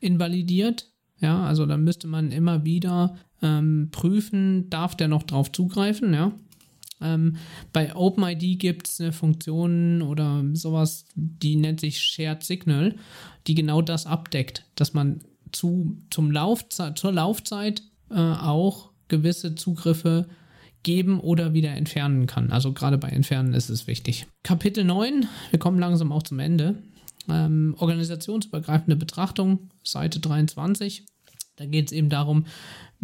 invalidiert? Ja, also da müsste man immer wieder ähm, prüfen, darf der noch drauf zugreifen, ja. Ähm, bei OpenID gibt es eine Funktion oder sowas, die nennt sich Shared Signal, die genau das abdeckt, dass man zu, zum Laufzeit, zur Laufzeit äh, auch gewisse Zugriffe geben oder wieder entfernen kann. Also gerade bei Entfernen ist es wichtig. Kapitel 9, wir kommen langsam auch zum Ende. Ähm, organisationsübergreifende Betrachtung, Seite 23. Da geht es eben darum,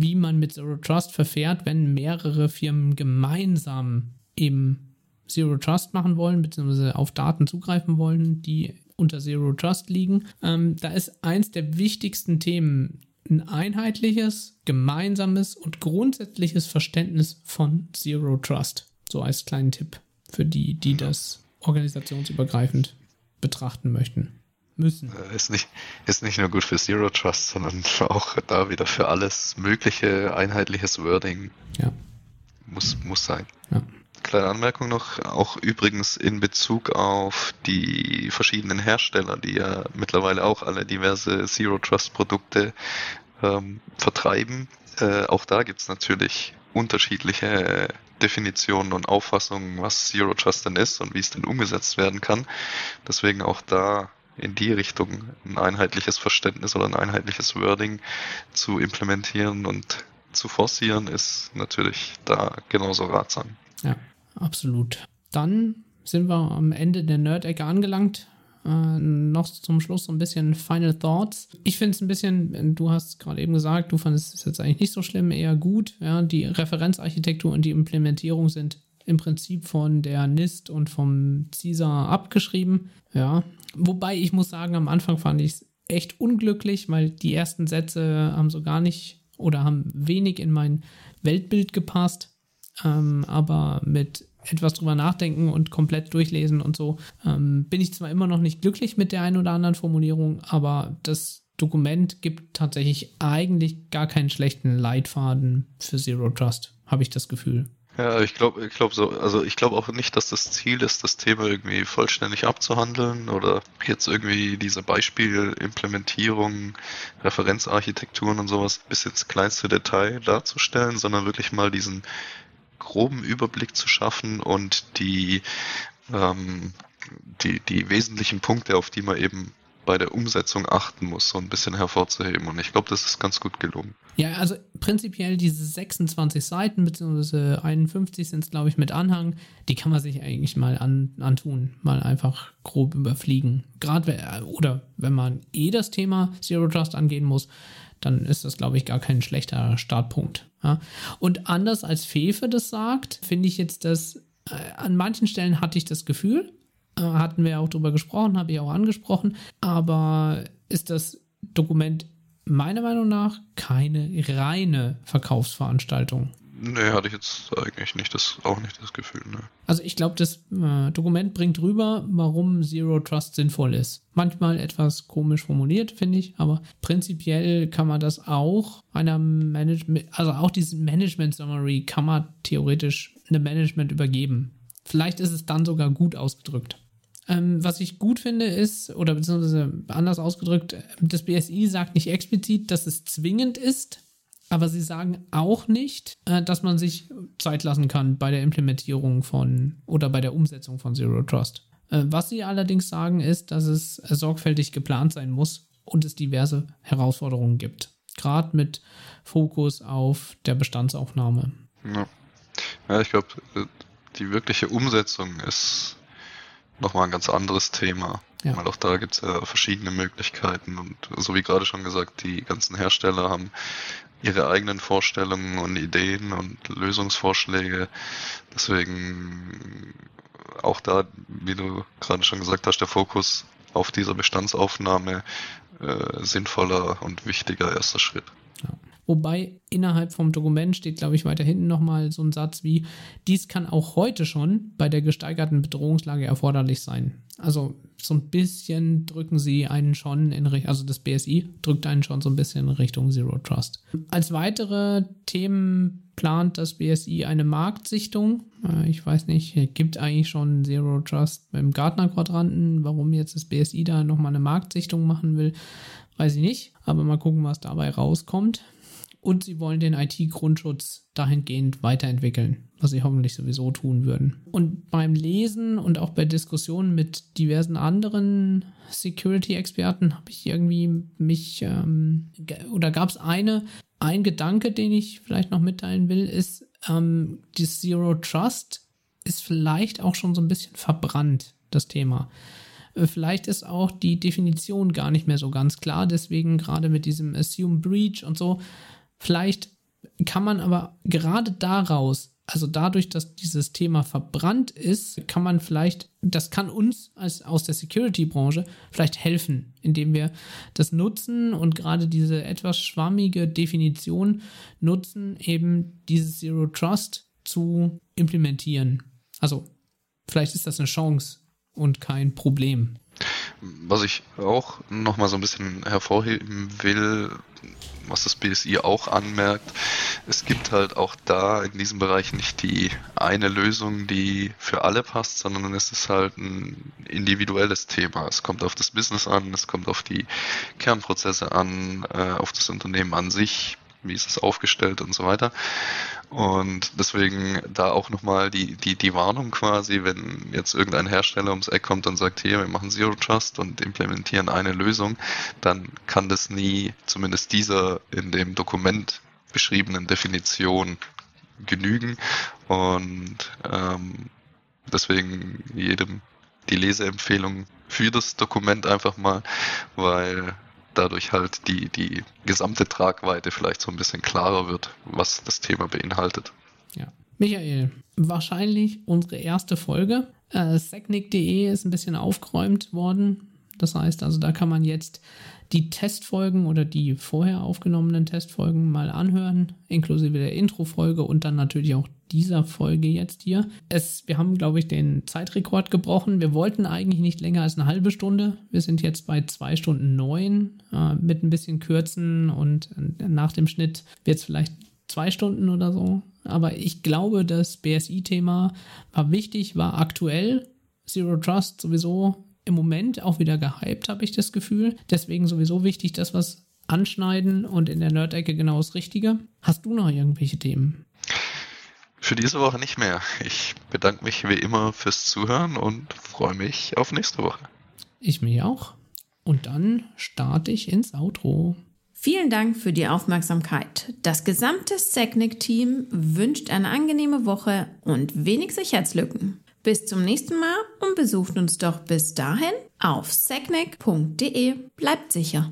wie man mit Zero Trust verfährt, wenn mehrere Firmen gemeinsam eben Zero Trust machen wollen, beziehungsweise auf Daten zugreifen wollen, die unter Zero Trust liegen. Ähm, da ist eins der wichtigsten Themen ein einheitliches, gemeinsames und grundsätzliches Verständnis von Zero Trust. So als kleinen Tipp für die, die das organisationsübergreifend betrachten möchten müssen. Äh, ist nicht, ist nicht nur gut für Zero Trust, sondern auch da wieder für alles mögliche einheitliches Wording. Ja. Muss, muss sein. Ja. Kleine Anmerkung noch, auch übrigens in Bezug auf die verschiedenen Hersteller, die ja mittlerweile auch alle diverse Zero Trust Produkte ähm, vertreiben. Äh, auch da gibt es natürlich unterschiedliche Definitionen und Auffassungen, was Zero Trust denn ist und wie es denn umgesetzt werden kann. Deswegen auch da in die Richtung ein einheitliches Verständnis oder ein einheitliches Wording zu implementieren und zu forcieren, ist natürlich da genauso ratsam. Ja, absolut. Dann sind wir am Ende der Nerd-Ecke angelangt. Äh, noch zum Schluss so ein bisschen Final Thoughts. Ich finde es ein bisschen, du hast gerade eben gesagt, du fandest es jetzt eigentlich nicht so schlimm, eher gut. Ja, die Referenzarchitektur und die Implementierung sind im Prinzip von der NIST und vom CISA abgeschrieben. Ja, Wobei ich muss sagen, am Anfang fand ich es echt unglücklich, weil die ersten Sätze haben so gar nicht oder haben wenig in mein Weltbild gepasst. Ähm, aber mit etwas drüber nachdenken und komplett durchlesen und so ähm, bin ich zwar immer noch nicht glücklich mit der einen oder anderen Formulierung, aber das Dokument gibt tatsächlich eigentlich gar keinen schlechten Leitfaden für Zero Trust, habe ich das Gefühl. Ja, ich glaube, ich glaube so, also ich glaube auch nicht, dass das Ziel ist, das Thema irgendwie vollständig abzuhandeln oder jetzt irgendwie diese Beispielimplementierung, Referenzarchitekturen und sowas bis ins kleinste Detail darzustellen, sondern wirklich mal diesen groben Überblick zu schaffen und die, ähm, die, die wesentlichen Punkte, auf die man eben bei der Umsetzung achten muss, so ein bisschen hervorzuheben. Und ich glaube, das ist ganz gut gelungen. Ja, also prinzipiell diese 26 Seiten, beziehungsweise 51 sind es, glaube ich, mit Anhang, die kann man sich eigentlich mal an, antun, mal einfach grob überfliegen. Gerade, oder wenn man eh das Thema Zero Trust angehen muss, dann ist das, glaube ich, gar kein schlechter Startpunkt. Ja? Und anders als Fefe das sagt, finde ich jetzt, dass äh, an manchen Stellen hatte ich das Gefühl, hatten wir auch drüber gesprochen, habe ich auch angesprochen, aber ist das Dokument meiner Meinung nach keine reine Verkaufsveranstaltung. Nee, hatte ich jetzt eigentlich nicht das, auch nicht das Gefühl. Ne. Also ich glaube, das äh, Dokument bringt rüber, warum Zero Trust sinnvoll ist. Manchmal etwas komisch formuliert, finde ich, aber prinzipiell kann man das auch einer Management, also auch diesen Management Summary kann man theoretisch einem Management übergeben. Vielleicht ist es dann sogar gut ausgedrückt. Ähm, was ich gut finde ist, oder beziehungsweise anders ausgedrückt, das BSI sagt nicht explizit, dass es zwingend ist, aber sie sagen auch nicht, äh, dass man sich Zeit lassen kann bei der Implementierung von oder bei der Umsetzung von Zero Trust. Äh, was sie allerdings sagen, ist, dass es sorgfältig geplant sein muss und es diverse Herausforderungen gibt. Gerade mit Fokus auf der Bestandsaufnahme. Ja, ja ich glaube, äh, die wirkliche Umsetzung ist nochmal ein ganz anderes Thema. Ja. Weil auch da gibt es ja verschiedene Möglichkeiten und so wie gerade schon gesagt, die ganzen Hersteller haben ihre eigenen Vorstellungen und Ideen und Lösungsvorschläge. Deswegen auch da, wie du gerade schon gesagt hast, der Fokus auf dieser Bestandsaufnahme äh, sinnvoller und wichtiger erster Schritt. Ja. Wobei innerhalb vom Dokument steht, glaube ich, weiter hinten nochmal so ein Satz wie, dies kann auch heute schon bei der gesteigerten Bedrohungslage erforderlich sein. Also so ein bisschen drücken sie einen schon in Richtung, also das BSI drückt einen schon so ein bisschen in Richtung Zero Trust. Als weitere Themen plant das BSI eine Marktsichtung. Äh, ich weiß nicht, gibt eigentlich schon Zero Trust beim Gartner-Quadranten. Warum jetzt das BSI da nochmal eine Marktsichtung machen will, weiß ich nicht. Aber mal gucken, was dabei rauskommt und sie wollen den IT-Grundschutz dahingehend weiterentwickeln, was sie hoffentlich sowieso tun würden. Und beim Lesen und auch bei Diskussionen mit diversen anderen Security-Experten habe ich irgendwie mich ähm, oder gab es eine, ein Gedanke, den ich vielleicht noch mitteilen will, ist, ähm, die Zero Trust ist vielleicht auch schon so ein bisschen verbrannt, das Thema. Äh, vielleicht ist auch die Definition gar nicht mehr so ganz klar, deswegen gerade mit diesem Assume Breach und so Vielleicht kann man aber gerade daraus, also dadurch, dass dieses Thema verbrannt ist, kann man vielleicht, das kann uns als aus der Security-Branche vielleicht helfen, indem wir das nutzen und gerade diese etwas schwammige Definition nutzen, eben dieses Zero Trust zu implementieren. Also vielleicht ist das eine Chance und kein Problem. Was ich auch nochmal so ein bisschen hervorheben will, was das BSI auch anmerkt, es gibt halt auch da in diesem Bereich nicht die eine Lösung, die für alle passt, sondern es ist halt ein individuelles Thema. Es kommt auf das Business an, es kommt auf die Kernprozesse an, äh, auf das Unternehmen an sich, wie ist es aufgestellt und so weiter. Und deswegen da auch nochmal die, die, die Warnung quasi, wenn jetzt irgendein Hersteller ums Eck kommt und sagt, hier, wir machen Zero Trust und implementieren eine Lösung, dann kann das nie, zumindest dieser in dem Dokument beschriebenen Definition genügen. Und ähm, deswegen jedem die Leseempfehlung für das Dokument einfach mal, weil dadurch halt die, die gesamte Tragweite vielleicht so ein bisschen klarer wird, was das Thema beinhaltet. Ja. Michael, wahrscheinlich unsere erste Folge. Äh, Secnic.de ist ein bisschen aufgeräumt worden. Das heißt also, da kann man jetzt die Testfolgen oder die vorher aufgenommenen Testfolgen mal anhören, inklusive der Intro-Folge und dann natürlich auch dieser Folge jetzt hier. Es, wir haben, glaube ich, den Zeitrekord gebrochen. Wir wollten eigentlich nicht länger als eine halbe Stunde. Wir sind jetzt bei zwei Stunden neun äh, mit ein bisschen Kürzen und äh, nach dem Schnitt wird es vielleicht zwei Stunden oder so. Aber ich glaube, das BSI-Thema war wichtig, war aktuell. Zero Trust sowieso im Moment auch wieder gehypt, habe ich das Gefühl. Deswegen sowieso wichtig, dass wir es anschneiden und in der Nerd-Ecke genau das Richtige. Hast du noch irgendwelche Themen? Für diese Woche nicht mehr. Ich bedanke mich wie immer fürs Zuhören und freue mich auf nächste Woche. Ich mich auch. Und dann starte ich ins Outro. Vielen Dank für die Aufmerksamkeit. Das gesamte Secnic-Team wünscht eine angenehme Woche und wenig Sicherheitslücken. Bis zum nächsten Mal und besucht uns doch bis dahin auf secnic.de. Bleibt sicher.